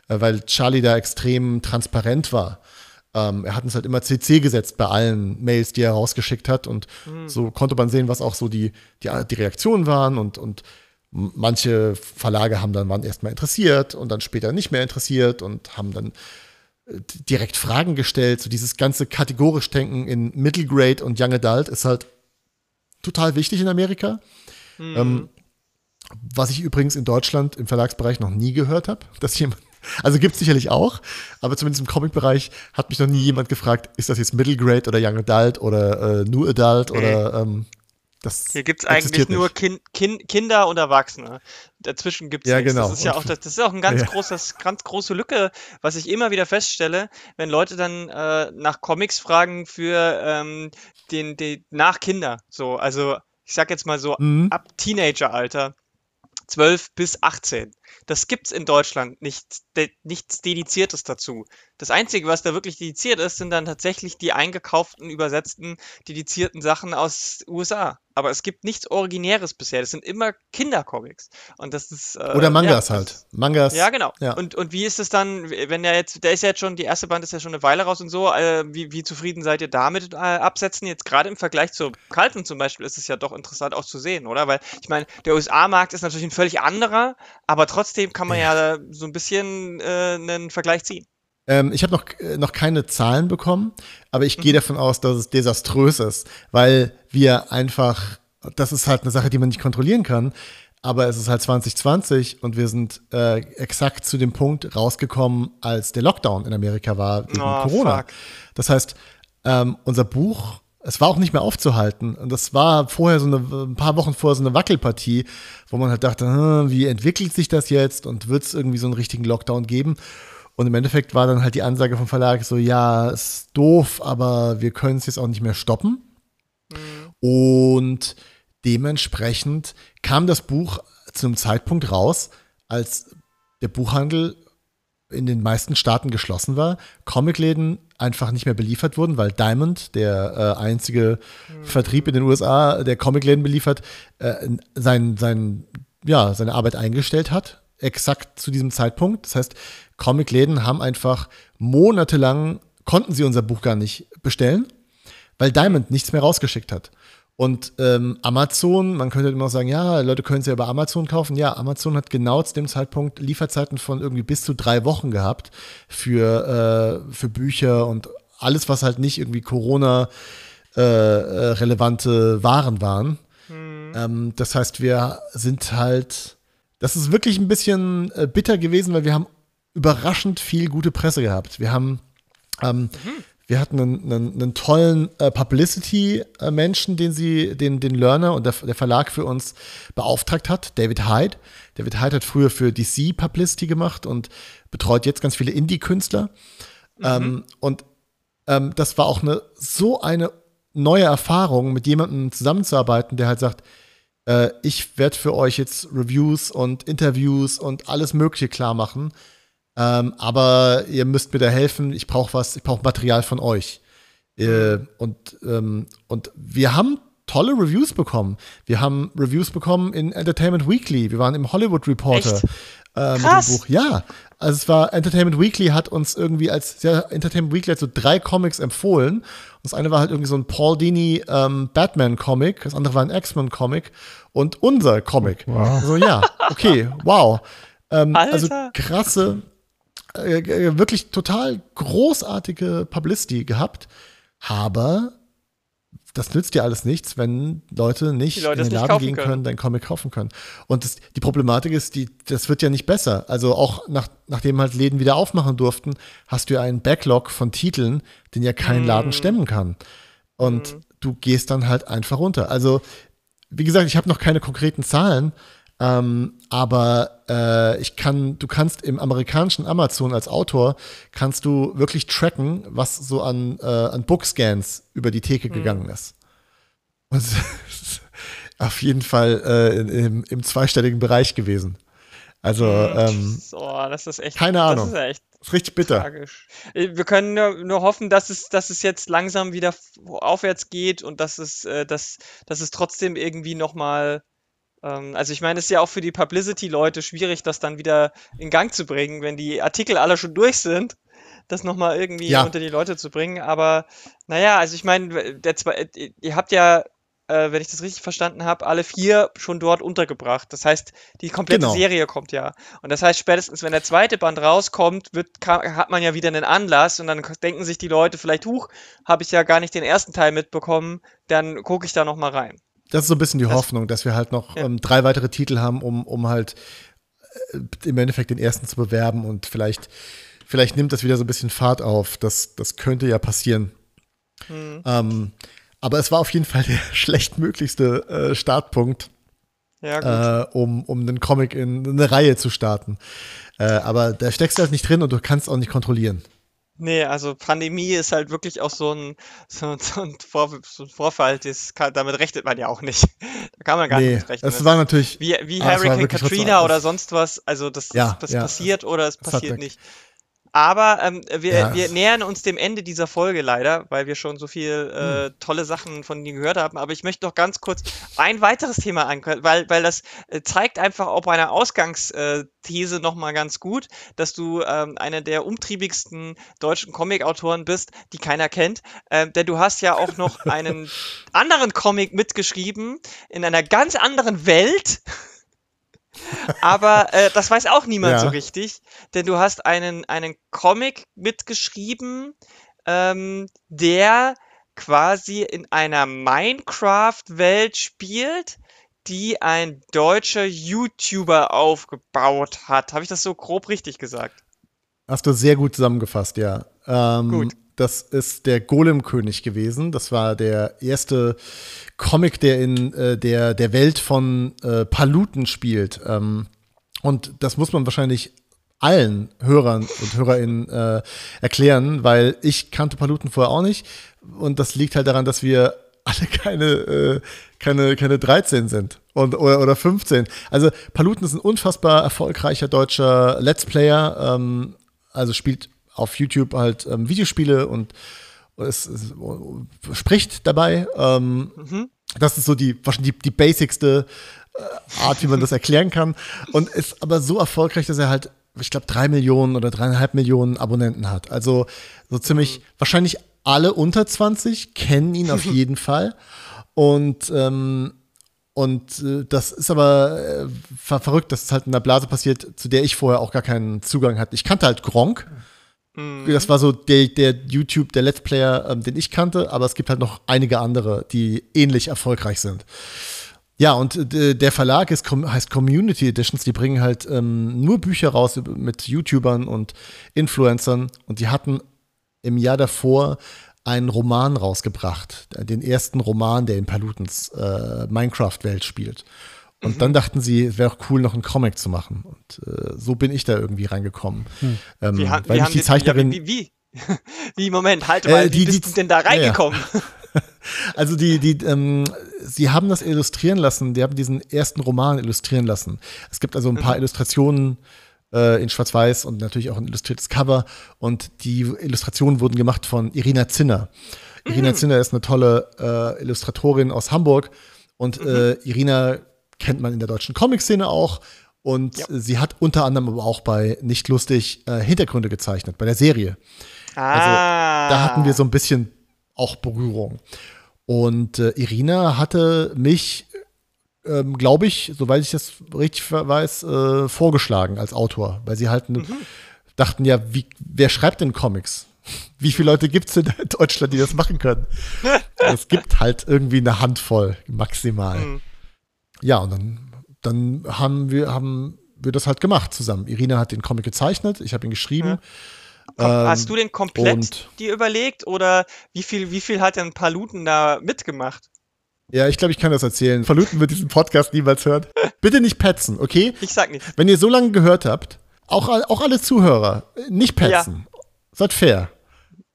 äh, weil Charlie da extrem transparent war. Ähm, er hat uns halt immer CC gesetzt bei allen Mails, die er rausgeschickt hat. Und mhm. so konnte man sehen, was auch so die, die, die Reaktionen waren. Und, und manche Verlage haben dann waren erstmal interessiert und dann später nicht mehr interessiert und haben dann direkt Fragen gestellt. So dieses ganze kategorisch Denken in Middle Grade und Young Adult ist halt total wichtig in Amerika. Mhm. Ähm, was ich übrigens in Deutschland im Verlagsbereich noch nie gehört habe, dass jemand, also gibt es sicherlich auch, aber zumindest im Comic-Bereich hat mich noch nie jemand gefragt, ist das jetzt Middle Grade oder Young Adult oder äh, New Adult nee. oder ähm, das Hier gibt es eigentlich nur kind, kind, Kinder und Erwachsene. Dazwischen gibt es ja, nichts. Genau. Das ist ja auch, das, das ist auch eine ganz, ja. großes, ganz große Lücke, was ich immer wieder feststelle, wenn Leute dann äh, nach Comics fragen für ähm, den, den nach Kinder. So, also ich sag jetzt mal so mhm. ab Teenageralter. 12 bis 18. Das gibt's in Deutschland nicht, de, nichts Dediziertes dazu. Das Einzige, was da wirklich dediziert ist, sind dann tatsächlich die eingekauften, übersetzten, dedizierten Sachen aus USA. Aber es gibt nichts Originäres bisher. Das sind immer Kindercomics. Und das ist. Äh, Oder Mangas ja, halt. Mangas. Ja, genau. Ja. Und, und wie ist es dann, wenn der jetzt, der ist ja jetzt schon, die erste Band ist ja schon eine Weile raus und so. Äh, wie, wie zufrieden seid ihr damit äh, absetzen? Jetzt gerade im Vergleich zu Kalten zum Beispiel ist es ja doch interessant auch zu sehen, oder? Weil ich meine, der USA-Markt ist natürlich ein völlig anderer, aber trotzdem kann man ja, ja so ein bisschen äh, einen Vergleich ziehen. Ähm, ich habe noch, äh, noch keine Zahlen bekommen, aber ich gehe mhm. davon aus, dass es desaströs ist, weil wir einfach, das ist halt eine Sache, die man nicht kontrollieren kann, aber es ist halt 2020 und wir sind äh, exakt zu dem Punkt rausgekommen, als der Lockdown in Amerika war wegen oh, Corona. Fuck. Das heißt, ähm, unser Buch, es war auch nicht mehr aufzuhalten. Und das war vorher so eine, ein paar Wochen vorher so eine Wackelpartie, wo man halt dachte, hm, wie entwickelt sich das jetzt und wird es irgendwie so einen richtigen Lockdown geben? Und im Endeffekt war dann halt die Ansage vom Verlag so, ja, ist doof, aber wir können es jetzt auch nicht mehr stoppen. Mhm. Und dementsprechend kam das Buch zu einem Zeitpunkt raus, als der Buchhandel in den meisten Staaten geschlossen war, Comicläden einfach nicht mehr beliefert wurden, weil Diamond, der äh, einzige mhm. Vertrieb in den USA, der Comicläden beliefert, äh, sein, sein, ja, seine Arbeit eingestellt hat, exakt zu diesem Zeitpunkt. Das heißt, Comicläden haben einfach monatelang, konnten sie unser Buch gar nicht bestellen, weil Diamond nichts mehr rausgeschickt hat. Und ähm, Amazon, man könnte immer sagen, ja, Leute können es ja über Amazon kaufen. Ja, Amazon hat genau zu dem Zeitpunkt Lieferzeiten von irgendwie bis zu drei Wochen gehabt für, äh, für Bücher und alles, was halt nicht irgendwie Corona-relevante äh, äh Waren waren. Mhm. Ähm, das heißt, wir sind halt, das ist wirklich ein bisschen äh, bitter gewesen, weil wir haben überraschend viel gute Presse gehabt. Wir haben, ähm, mhm. Wir hatten einen, einen, einen tollen äh, Publicity-Menschen, den sie, den, den Learner und der, der, Verlag für uns beauftragt hat, David Hyde. David Hyde hat früher für DC Publicity gemacht und betreut jetzt ganz viele Indie-Künstler. Mhm. Ähm, und ähm, das war auch eine so eine neue Erfahrung, mit jemandem zusammenzuarbeiten, der halt sagt, äh, ich werde für euch jetzt Reviews und Interviews und alles Mögliche klar machen ähm, aber ihr müsst mir da helfen. Ich brauche was, ich brauche Material von euch. Äh, und, ähm, und wir haben tolle Reviews bekommen. Wir haben Reviews bekommen in Entertainment Weekly. Wir waren im Hollywood Reporter äh, mit dem Buch. Ja, also es war Entertainment Weekly hat uns irgendwie als ja, Entertainment Weekly hat so drei Comics empfohlen. Und das eine war halt irgendwie so ein Paul Dini ähm, Batman Comic, das andere war ein X-Men Comic und unser Comic. Wow. So ja, okay, wow. Ähm, also krasse äh, äh, wirklich total großartige Publicity gehabt. Aber das nützt dir alles nichts, wenn Leute nicht Leute in den Laden gehen können, können, dein Comic kaufen können. Und das, die Problematik ist, die, das wird ja nicht besser. Also auch nach, nachdem halt Läden wieder aufmachen durften, hast du ja einen Backlog von Titeln, den ja kein mm. Laden stemmen kann. Und mm. du gehst dann halt einfach runter. Also, wie gesagt, ich habe noch keine konkreten Zahlen, ähm, aber äh, ich kann, du kannst im amerikanischen Amazon als Autor kannst du wirklich tracken, was so an, äh, an Bookscans über die Theke mhm. gegangen ist. Und auf jeden Fall äh, im, im, zweistelligen Bereich gewesen. Also, ähm, oh, das ist echt. Keine Ahnung. Das ist echt ist richtig bitter. Tragisch. Äh, wir können nur, nur, hoffen, dass es, dass es jetzt langsam wieder aufwärts geht und dass es, äh, dass, dass es trotzdem irgendwie nochmal also ich meine, es ist ja auch für die Publicity-Leute schwierig, das dann wieder in Gang zu bringen, wenn die Artikel alle schon durch sind, das nochmal irgendwie ja. unter die Leute zu bringen. Aber naja, also ich meine, der zwei, ihr habt ja, äh, wenn ich das richtig verstanden habe, alle vier schon dort untergebracht. Das heißt, die komplette genau. Serie kommt ja. Und das heißt, spätestens wenn der zweite Band rauskommt, wird, hat man ja wieder einen Anlass und dann denken sich die Leute vielleicht, huch, habe ich ja gar nicht den ersten Teil mitbekommen, dann gucke ich da nochmal rein. Das ist so ein bisschen die das, Hoffnung, dass wir halt noch ja. ähm, drei weitere Titel haben, um, um halt äh, im Endeffekt den ersten zu bewerben und vielleicht, vielleicht nimmt das wieder so ein bisschen Fahrt auf. Das, das könnte ja passieren. Mhm. Ähm, aber es war auf jeden Fall der schlechtmöglichste äh, Startpunkt, ja, äh, um, um einen Comic in eine Reihe zu starten. Äh, aber da steckst du halt nicht drin und du kannst auch nicht kontrollieren. Nee, also Pandemie ist halt wirklich auch so ein, so, so ein, Vor, so ein Vorfall, das kann, damit rechnet man ja auch nicht. Da kann man gar nicht rechnen. es war natürlich. wie, wie Ah, es war Hurricane wirklich trotzdem Katrina alles. oder sonst was, also das, Ja, das ja, passiert oder es es hat passiert weg. nicht. Aber ähm, wir, Ja. wir nähern uns dem Ende dieser Folge leider, weil wir schon so viel äh, Hm. tolle Sachen von dir gehört haben. Aber ich möchte noch ganz kurz ein weiteres Thema ankündigen, weil, weil das äh, zeigt einfach auch bei einer Ausgangsthese nochmal ganz gut, dass du ähm, einer der umtriebigsten deutschen Comic-Autoren bist, die keiner kennt. Ähm, denn du hast ja auch noch einen anderen Comic mitgeschrieben in einer ganz anderen Welt. Aber äh, das weiß auch niemand Ja. so richtig, denn du hast einen, einen Comic mitgeschrieben, ähm, der quasi in einer Minecraft-Welt spielt, die ein deutscher YouTuber aufgebaut hat. Habe ich das so grob richtig gesagt? Hast du sehr gut zusammengefasst, ja. Ähm, Gut. Das ist der Golem-König gewesen. Das war der erste Comic, der in äh, der, der Welt von äh, Paluten spielt. Ähm, und das muss man wahrscheinlich allen Hörern und HörerInnen äh, erklären, weil ich kannte Paluten vorher auch nicht. Und das liegt halt daran, dass wir alle keine, äh, keine, keine 13 sind und, oder, oder 15. Also Paluten ist ein unfassbar erfolgreicher deutscher Let's Player, ähm, also spielt auf YouTube halt ähm, Videospiele und es, es spricht dabei. Ähm, Mhm. das ist so die, wahrscheinlich die, die basicste äh, Art, wie man das erklären kann. Und ist aber so erfolgreich, dass er halt, ich glaube, drei Millionen oder dreieinhalb Millionen Abonnenten hat. Also so ziemlich, wahrscheinlich alle unter 20 kennen ihn auf jeden Fall. Und ähm, und äh, das ist aber äh, ver verrückt, dass es halt in einer Blase passiert, zu der ich vorher auch gar keinen Zugang hatte. Ich kannte halt Gronk. Mhm. Das war so der, der YouTube, der Let's Player, ähm, den ich kannte, aber es gibt halt noch einige andere, die ähnlich erfolgreich sind. Ja, und äh, der Verlag ist, heißt Community Editions, die bringen halt ähm, nur Bücher raus mit YouTubern und Influencern und die hatten im Jahr davor einen Roman rausgebracht, den ersten Roman, der in Palutens äh, Minecraft-Welt spielt. Und dann dachten sie, es wäre auch cool, noch einen Comic zu machen. Und äh, so bin ich da irgendwie reingekommen. Ähm, Wie, weil wie die Zeichnerin, Ja, wie, wie? Wie, Moment, halt Äh, mal, die- wie bist die- du denn da ja, ja. reingekommen? Also die, die, ähm, sie haben das illustrieren lassen, die haben diesen ersten Roman illustrieren lassen. Es gibt also ein paar Illustrationen äh, in Schwarz-Weiß und natürlich auch ein illustriertes Cover. Und die Illustrationen wurden gemacht von Irina Zinner. Irina Zinner ist eine tolle äh, Illustratorin aus Hamburg. Und äh, Irina kennt man in der deutschen Comic-Szene auch. Und Ja. sie hat unter anderem aber auch bei Nicht Lustig äh, Hintergründe gezeichnet, bei der Serie. ah. Da hatten wir so ein bisschen auch Berührung. Und äh, Irina hatte mich, ähm, glaube ich, soweit ich das richtig weiß, äh, vorgeschlagen als Autor, weil sie halt ne- dachten ja, wie, wer schreibt denn Comics? Wie viele Leute gibt es in Deutschland, die das machen können? es gibt halt irgendwie eine Handvoll maximal. Mhm. Ja, und dann, dann haben wir, haben wir das halt gemacht zusammen. Irina hat den Comic gezeichnet, ich habe ihn geschrieben. Kom Ähm, Hast du den komplett dir überlegt oder wie viel, wie viel hat denn Paluten da mitgemacht? Ja, ich glaube, ich kann das erzählen. Verluten wird diesen Podcast niemals hören. Bitte nicht petzen, okay? Ich sag nichts. Wenn ihr so lange gehört habt, auch, auch alle Zuhörer, nicht petzen. Seid fair.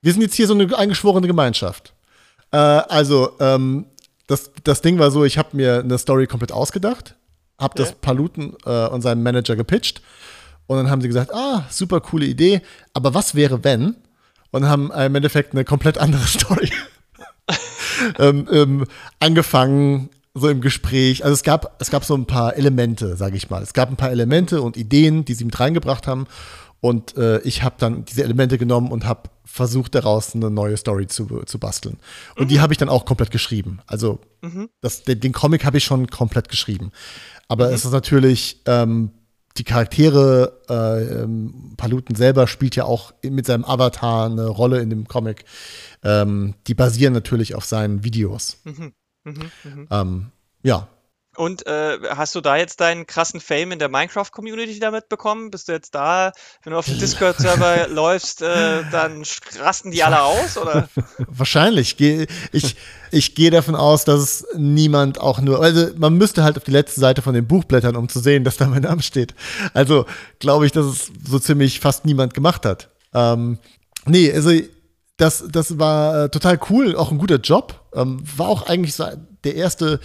Wir sind jetzt hier so eine eingeschworene Gemeinschaft. Äh, also, ähm, das, das Ding war so, ich habe mir eine Story komplett ausgedacht, habe das Ja. Paluten äh, und seinem Manager gepitcht und dann haben sie gesagt, ah, super coole Idee, aber was wäre wenn? Und haben im Endeffekt eine komplett andere Story ähm, ähm, angefangen, so im Gespräch. Also es gab, es gab so ein paar Elemente, sage ich mal. Es gab ein paar Elemente und Ideen, die sie mit reingebracht haben. Und äh, ich habe dann diese Elemente genommen und habe versucht, daraus eine neue Story zu, zu basteln. Und die habe ich dann auch komplett geschrieben. Also das, den, den Comic habe ich schon komplett geschrieben. Aber es ist natürlich, ähm, die Charaktere, äh, ähm, Paluten selber spielt ja auch mit seinem Avatar eine Rolle in dem Comic. Ähm, die basieren natürlich auf seinen Videos. Mhm, mhm. Ähm, ja, Und äh, hast du da jetzt deinen krassen Fame in der Minecraft-Community damit bekommen? Bist du jetzt da, wenn du auf den Discord-Server läufst, äh, dann rasten die alle aus? Oder? wahrscheinlich. Ich, ich gehe davon aus, dass es niemand auch nur, also man müsste halt auf die letzte Seite von dem Buch blättern, um zu sehen, dass da mein Name steht. Also glaube ich, dass es so ziemlich fast niemand gemacht hat. Ähm, nee, also das, das war äh, total cool, auch ein guter Job. Ähm, war auch eigentlich so der erste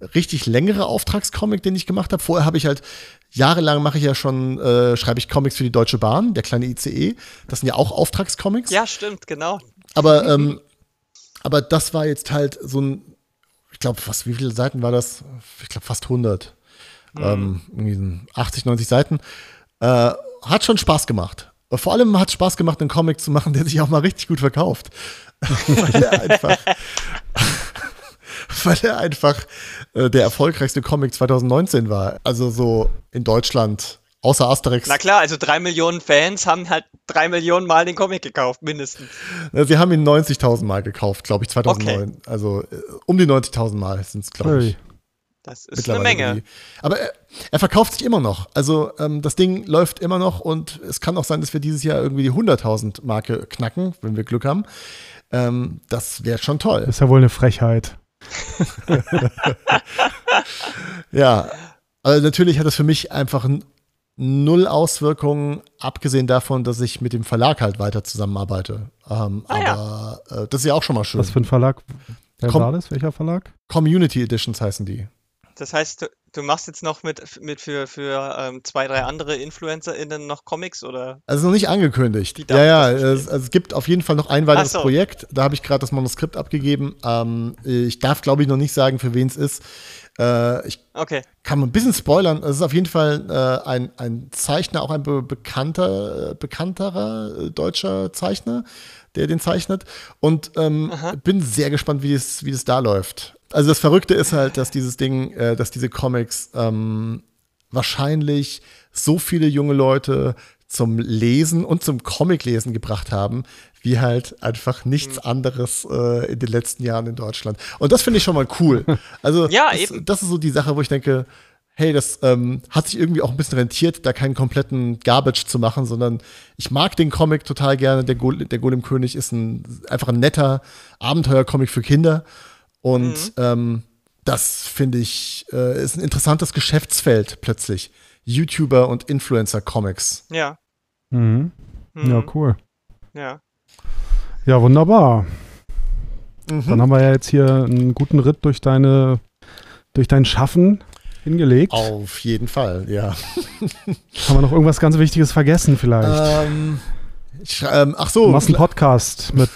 richtig längere Auftragscomic, den ich gemacht habe. Vorher habe ich halt jahrelang mache ich ja schon, äh, schreibe ich Comics für die Deutsche Bahn, der kleine ICE. Das sind ja auch Auftragscomics. Ja, stimmt, genau. Aber, ähm, aber das war jetzt halt so ein, ich glaube, was, wie viele Seiten war das? Ich glaube, fast 100. Mhm. Ähm, 80, 90 Seiten. Äh, hat schon Spaß gemacht. Vor allem hat es Spaß gemacht, einen Comic zu machen, der sich auch mal richtig gut verkauft. weil er einfach, weil er einfach äh, der erfolgreichste Comic 2019 war. Also so in Deutschland, außer Asterix. Na klar, also drei Millionen Fans haben halt drei Millionen Mal den Comic gekauft, mindestens. Sie haben ihn 90.000 Mal gekauft, glaube ich, 2009. Okay. Also äh, um die 90.000 Mal sind es, glaube ich. Das ist eine Menge. Irgendwie. Aber er, er, verkauft sich immer noch. Also ähm, das Ding läuft immer noch und es kann auch sein, dass wir dieses Jahr irgendwie die 100.000 Marke knacken, wenn wir Glück haben. Ähm, das wäre schon toll. Das ist ja wohl eine Frechheit. ja, also natürlich hat das für mich einfach null Auswirkungen, abgesehen davon, dass ich mit dem Verlag halt weiter zusammenarbeite. Ähm, ah, aber ja. äh, das ist ja auch schon mal schön. Was für ein Verlag? Wer Com war das? Welcher Verlag? Community Editions heißen die. Das heißt, du, du machst jetzt noch mit, mit für, für ähm, zwei, drei andere InfluencerInnen noch Comics oder? Also noch nicht angekündigt. Ja, ja, es, also es, gibt auf jeden Fall noch ein weiteres so. Projekt. Da habe ich gerade das Manuskript abgegeben. Ähm, ich darf, glaube ich, noch nicht sagen, für wen es ist. Äh, ich okay. kann ein bisschen spoilern. Es ist auf jeden Fall äh, ein, ein Zeichner, auch ein be bekannter, äh, bekannterer äh, deutscher Zeichner, der den zeichnet. Und ähm, bin sehr gespannt, wie es wie das da läuft. Also das Verrückte ist halt, dass dieses Ding, äh, dass diese Comics ähm, wahrscheinlich so viele junge Leute zum Lesen und zum Comiclesen gebracht haben, wie halt einfach nichts mhm. anderes äh, in den letzten Jahren in Deutschland. Und das finde ich schon mal cool. Also ja, das, das, ist so die Sache, wo ich denke, hey, das ähm, hat sich irgendwie auch ein bisschen rentiert, da keinen kompletten Garbage zu machen, sondern ich mag den Comic total gerne. Der, Go der Golem König ist ein, einfach ein netter Abenteuercomic für Kinder. Und mhm. ähm, das finde ich, äh, ist ein interessantes Geschäftsfeld plötzlich. YouTuber und Influencer-Comics. Ja. Mhm. Mhm. Ja, cool. Ja. Ja, wunderbar. Mhm. Dann haben wir ja jetzt hier einen guten Ritt durch deine, durch dein Schaffen hingelegt. Auf jeden Fall, ja. haben wir noch irgendwas ganz Wichtiges vergessen vielleicht? Ähm, ich, ähm, ach so. Du machst einen Podcast mit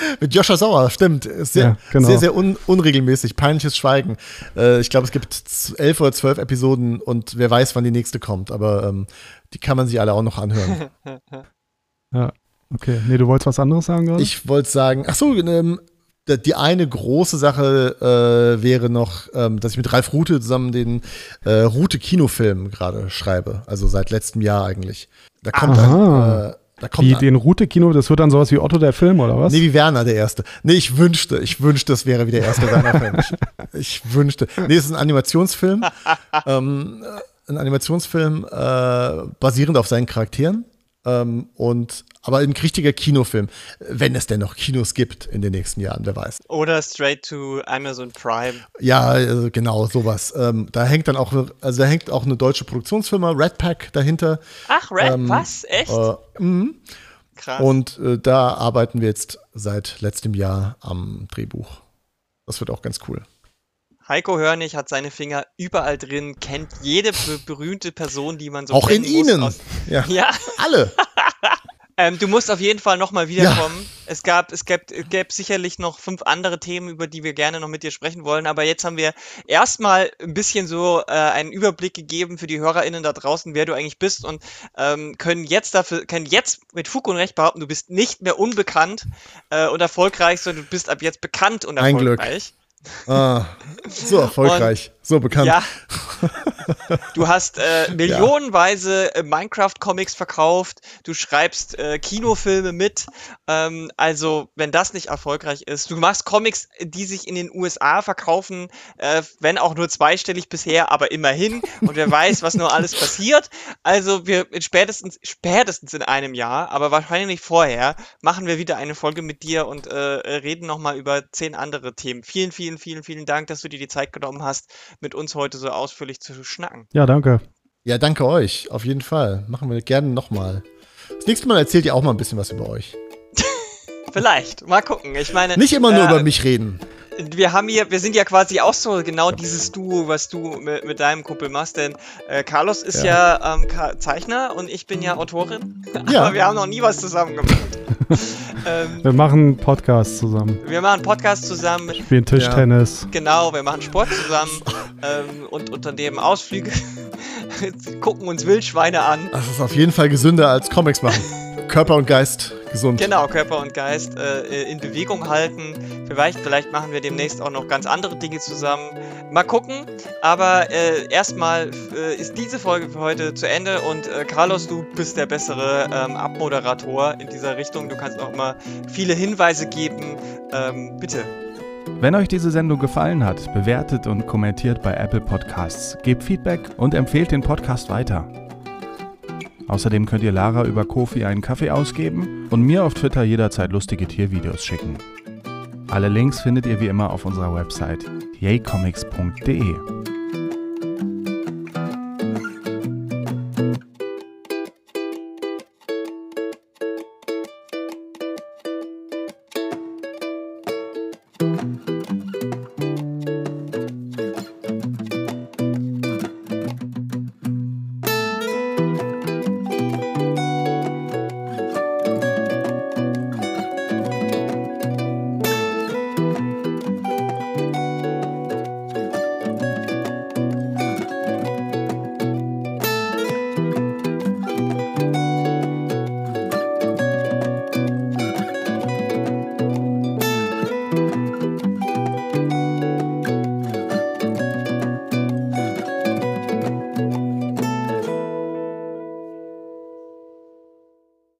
Mit Joscha Sauer, stimmt. Sehr, ja, genau. sehr, sehr un unregelmäßig. Peinliches Schweigen. Äh, ich glaube, es gibt elf oder zwölf Episoden und wer weiß, wann die nächste kommt. Aber ähm, die kann man sich alle auch noch anhören. ja, okay. Nee, du wolltest was anderes sagen gerade? Ich wollte sagen, ach so, ähm, die eine große Sache äh, wäre noch, ähm, dass ich mit Ralf Rute zusammen den äh, Rute-Kinofilm gerade schreibe. Also seit letztem Jahr eigentlich. Da kommt Aha. ein, äh, da kommt wie den Route-Kino, das wird dann sowas wie Otto der Film, oder was? Nee, wie Werner der Erste. Nee, ich wünschte, ich wünschte, es wäre wie der erste Werner-Film. ich, ich, wünschte. Nee, es ist ein Animationsfilm. ähm, äh, ein Animationsfilm äh, basierend auf seinen Charakteren. Ähm, und aber ein richtiger Kinofilm, wenn es denn noch Kinos gibt in den nächsten Jahren, wer weiß. Oder straight to Amazon Prime. Ja, also genau, sowas. Ähm, da hängt dann auch, also da hängt auch eine deutsche Produktionsfirma, Red Pack, dahinter. Ach, Red, ähm, was? Echt? Äh, mh. Krass. Und äh, da arbeiten wir jetzt seit letztem Jahr am Drehbuch. Das wird auch ganz cool. Heiko Hörnig hat seine Finger überall drin, kennt jede berühmte Person, die man so Auch in Ihnen. Ja. ja. Alle. ähm, du musst auf jeden Fall nochmal wiederkommen. Ja. Es gab, es gäbe, es gäbe sicherlich noch fünf andere Themen, über die wir gerne noch mit dir sprechen wollen. Aber jetzt haben wir erstmal ein bisschen so äh, einen Überblick gegeben für die HörerInnen da draußen, wer du eigentlich bist und ähm, können jetzt dafür, können jetzt mit Fug und Recht behaupten, du bist nicht mehr unbekannt äh, und erfolgreich, sondern du bist ab jetzt bekannt und erfolgreich. Ein Glück. Ah, so erfolgreich, so bekannt. Ja. Du hast äh, millionenweise äh, Minecraft-Comics verkauft, du schreibst äh, Kinofilme mit. Ähm, also, wenn das nicht erfolgreich ist, du machst Comics, die sich in den USA verkaufen, äh, wenn auch nur zweistellig bisher, aber immerhin. Und wer weiß, was nur alles passiert. Also, wir spätestens, spätestens in einem Jahr, aber wahrscheinlich vorher, machen wir wieder eine Folge mit dir und äh, reden nochmal über zehn andere Themen. Vielen, vielen, vielen, vielen Dank, dass du dir die Zeit genommen hast, mit uns heute so ausführlich zu schnacken. Ja, danke. Ja, danke euch, auf jeden Fall. Machen wir gerne nochmal. Das nächste Mal erzählt ihr auch mal ein bisschen was über euch. Vielleicht. Mal gucken. Ich meine. Nicht immer nur äh, über mich reden. Wir haben hier, wir sind ja quasi auch so genau dieses Duo, was du mit, mit deinem Kumpel machst, denn äh, Carlos ist ja, ähm, Ka- Zeichner und ich bin ja Autorin. Ja. Aber wir haben noch nie was zusammen gemacht. ähm, Wir machen einen Podcast zusammen. wir machen Podcast zusammen, Spielen Tischtennis. genau, wir machen Sport zusammen ähm, und unternehmen Ausflüge, gucken uns Wildschweine an. Das ist auf jeden Fall gesünder als Comics machen. Körper und Geist gesund. Genau, Körper und Geist äh, in Bewegung halten. Vielleicht, vielleicht machen wir demnächst auch noch ganz andere Dinge zusammen. Mal gucken. Aber äh, erstmal äh, ist diese Folge für heute zu Ende und äh, Carlos, du bist der bessere ähm, Abmoderator in dieser Richtung. Du kannst auch mal viele Hinweise geben. Ähm, bitte. Wenn euch diese Sendung gefallen hat, bewertet und kommentiert bei Apple Podcasts, gebt Feedback und empfehlt den Podcast weiter. Außerdem könnt ihr Lara über Kofi einen Kaffee ausgeben und mir auf Twitter jederzeit lustige Tiervideos schicken. Alle Links findet ihr wie immer auf unserer Website yaycomics.de.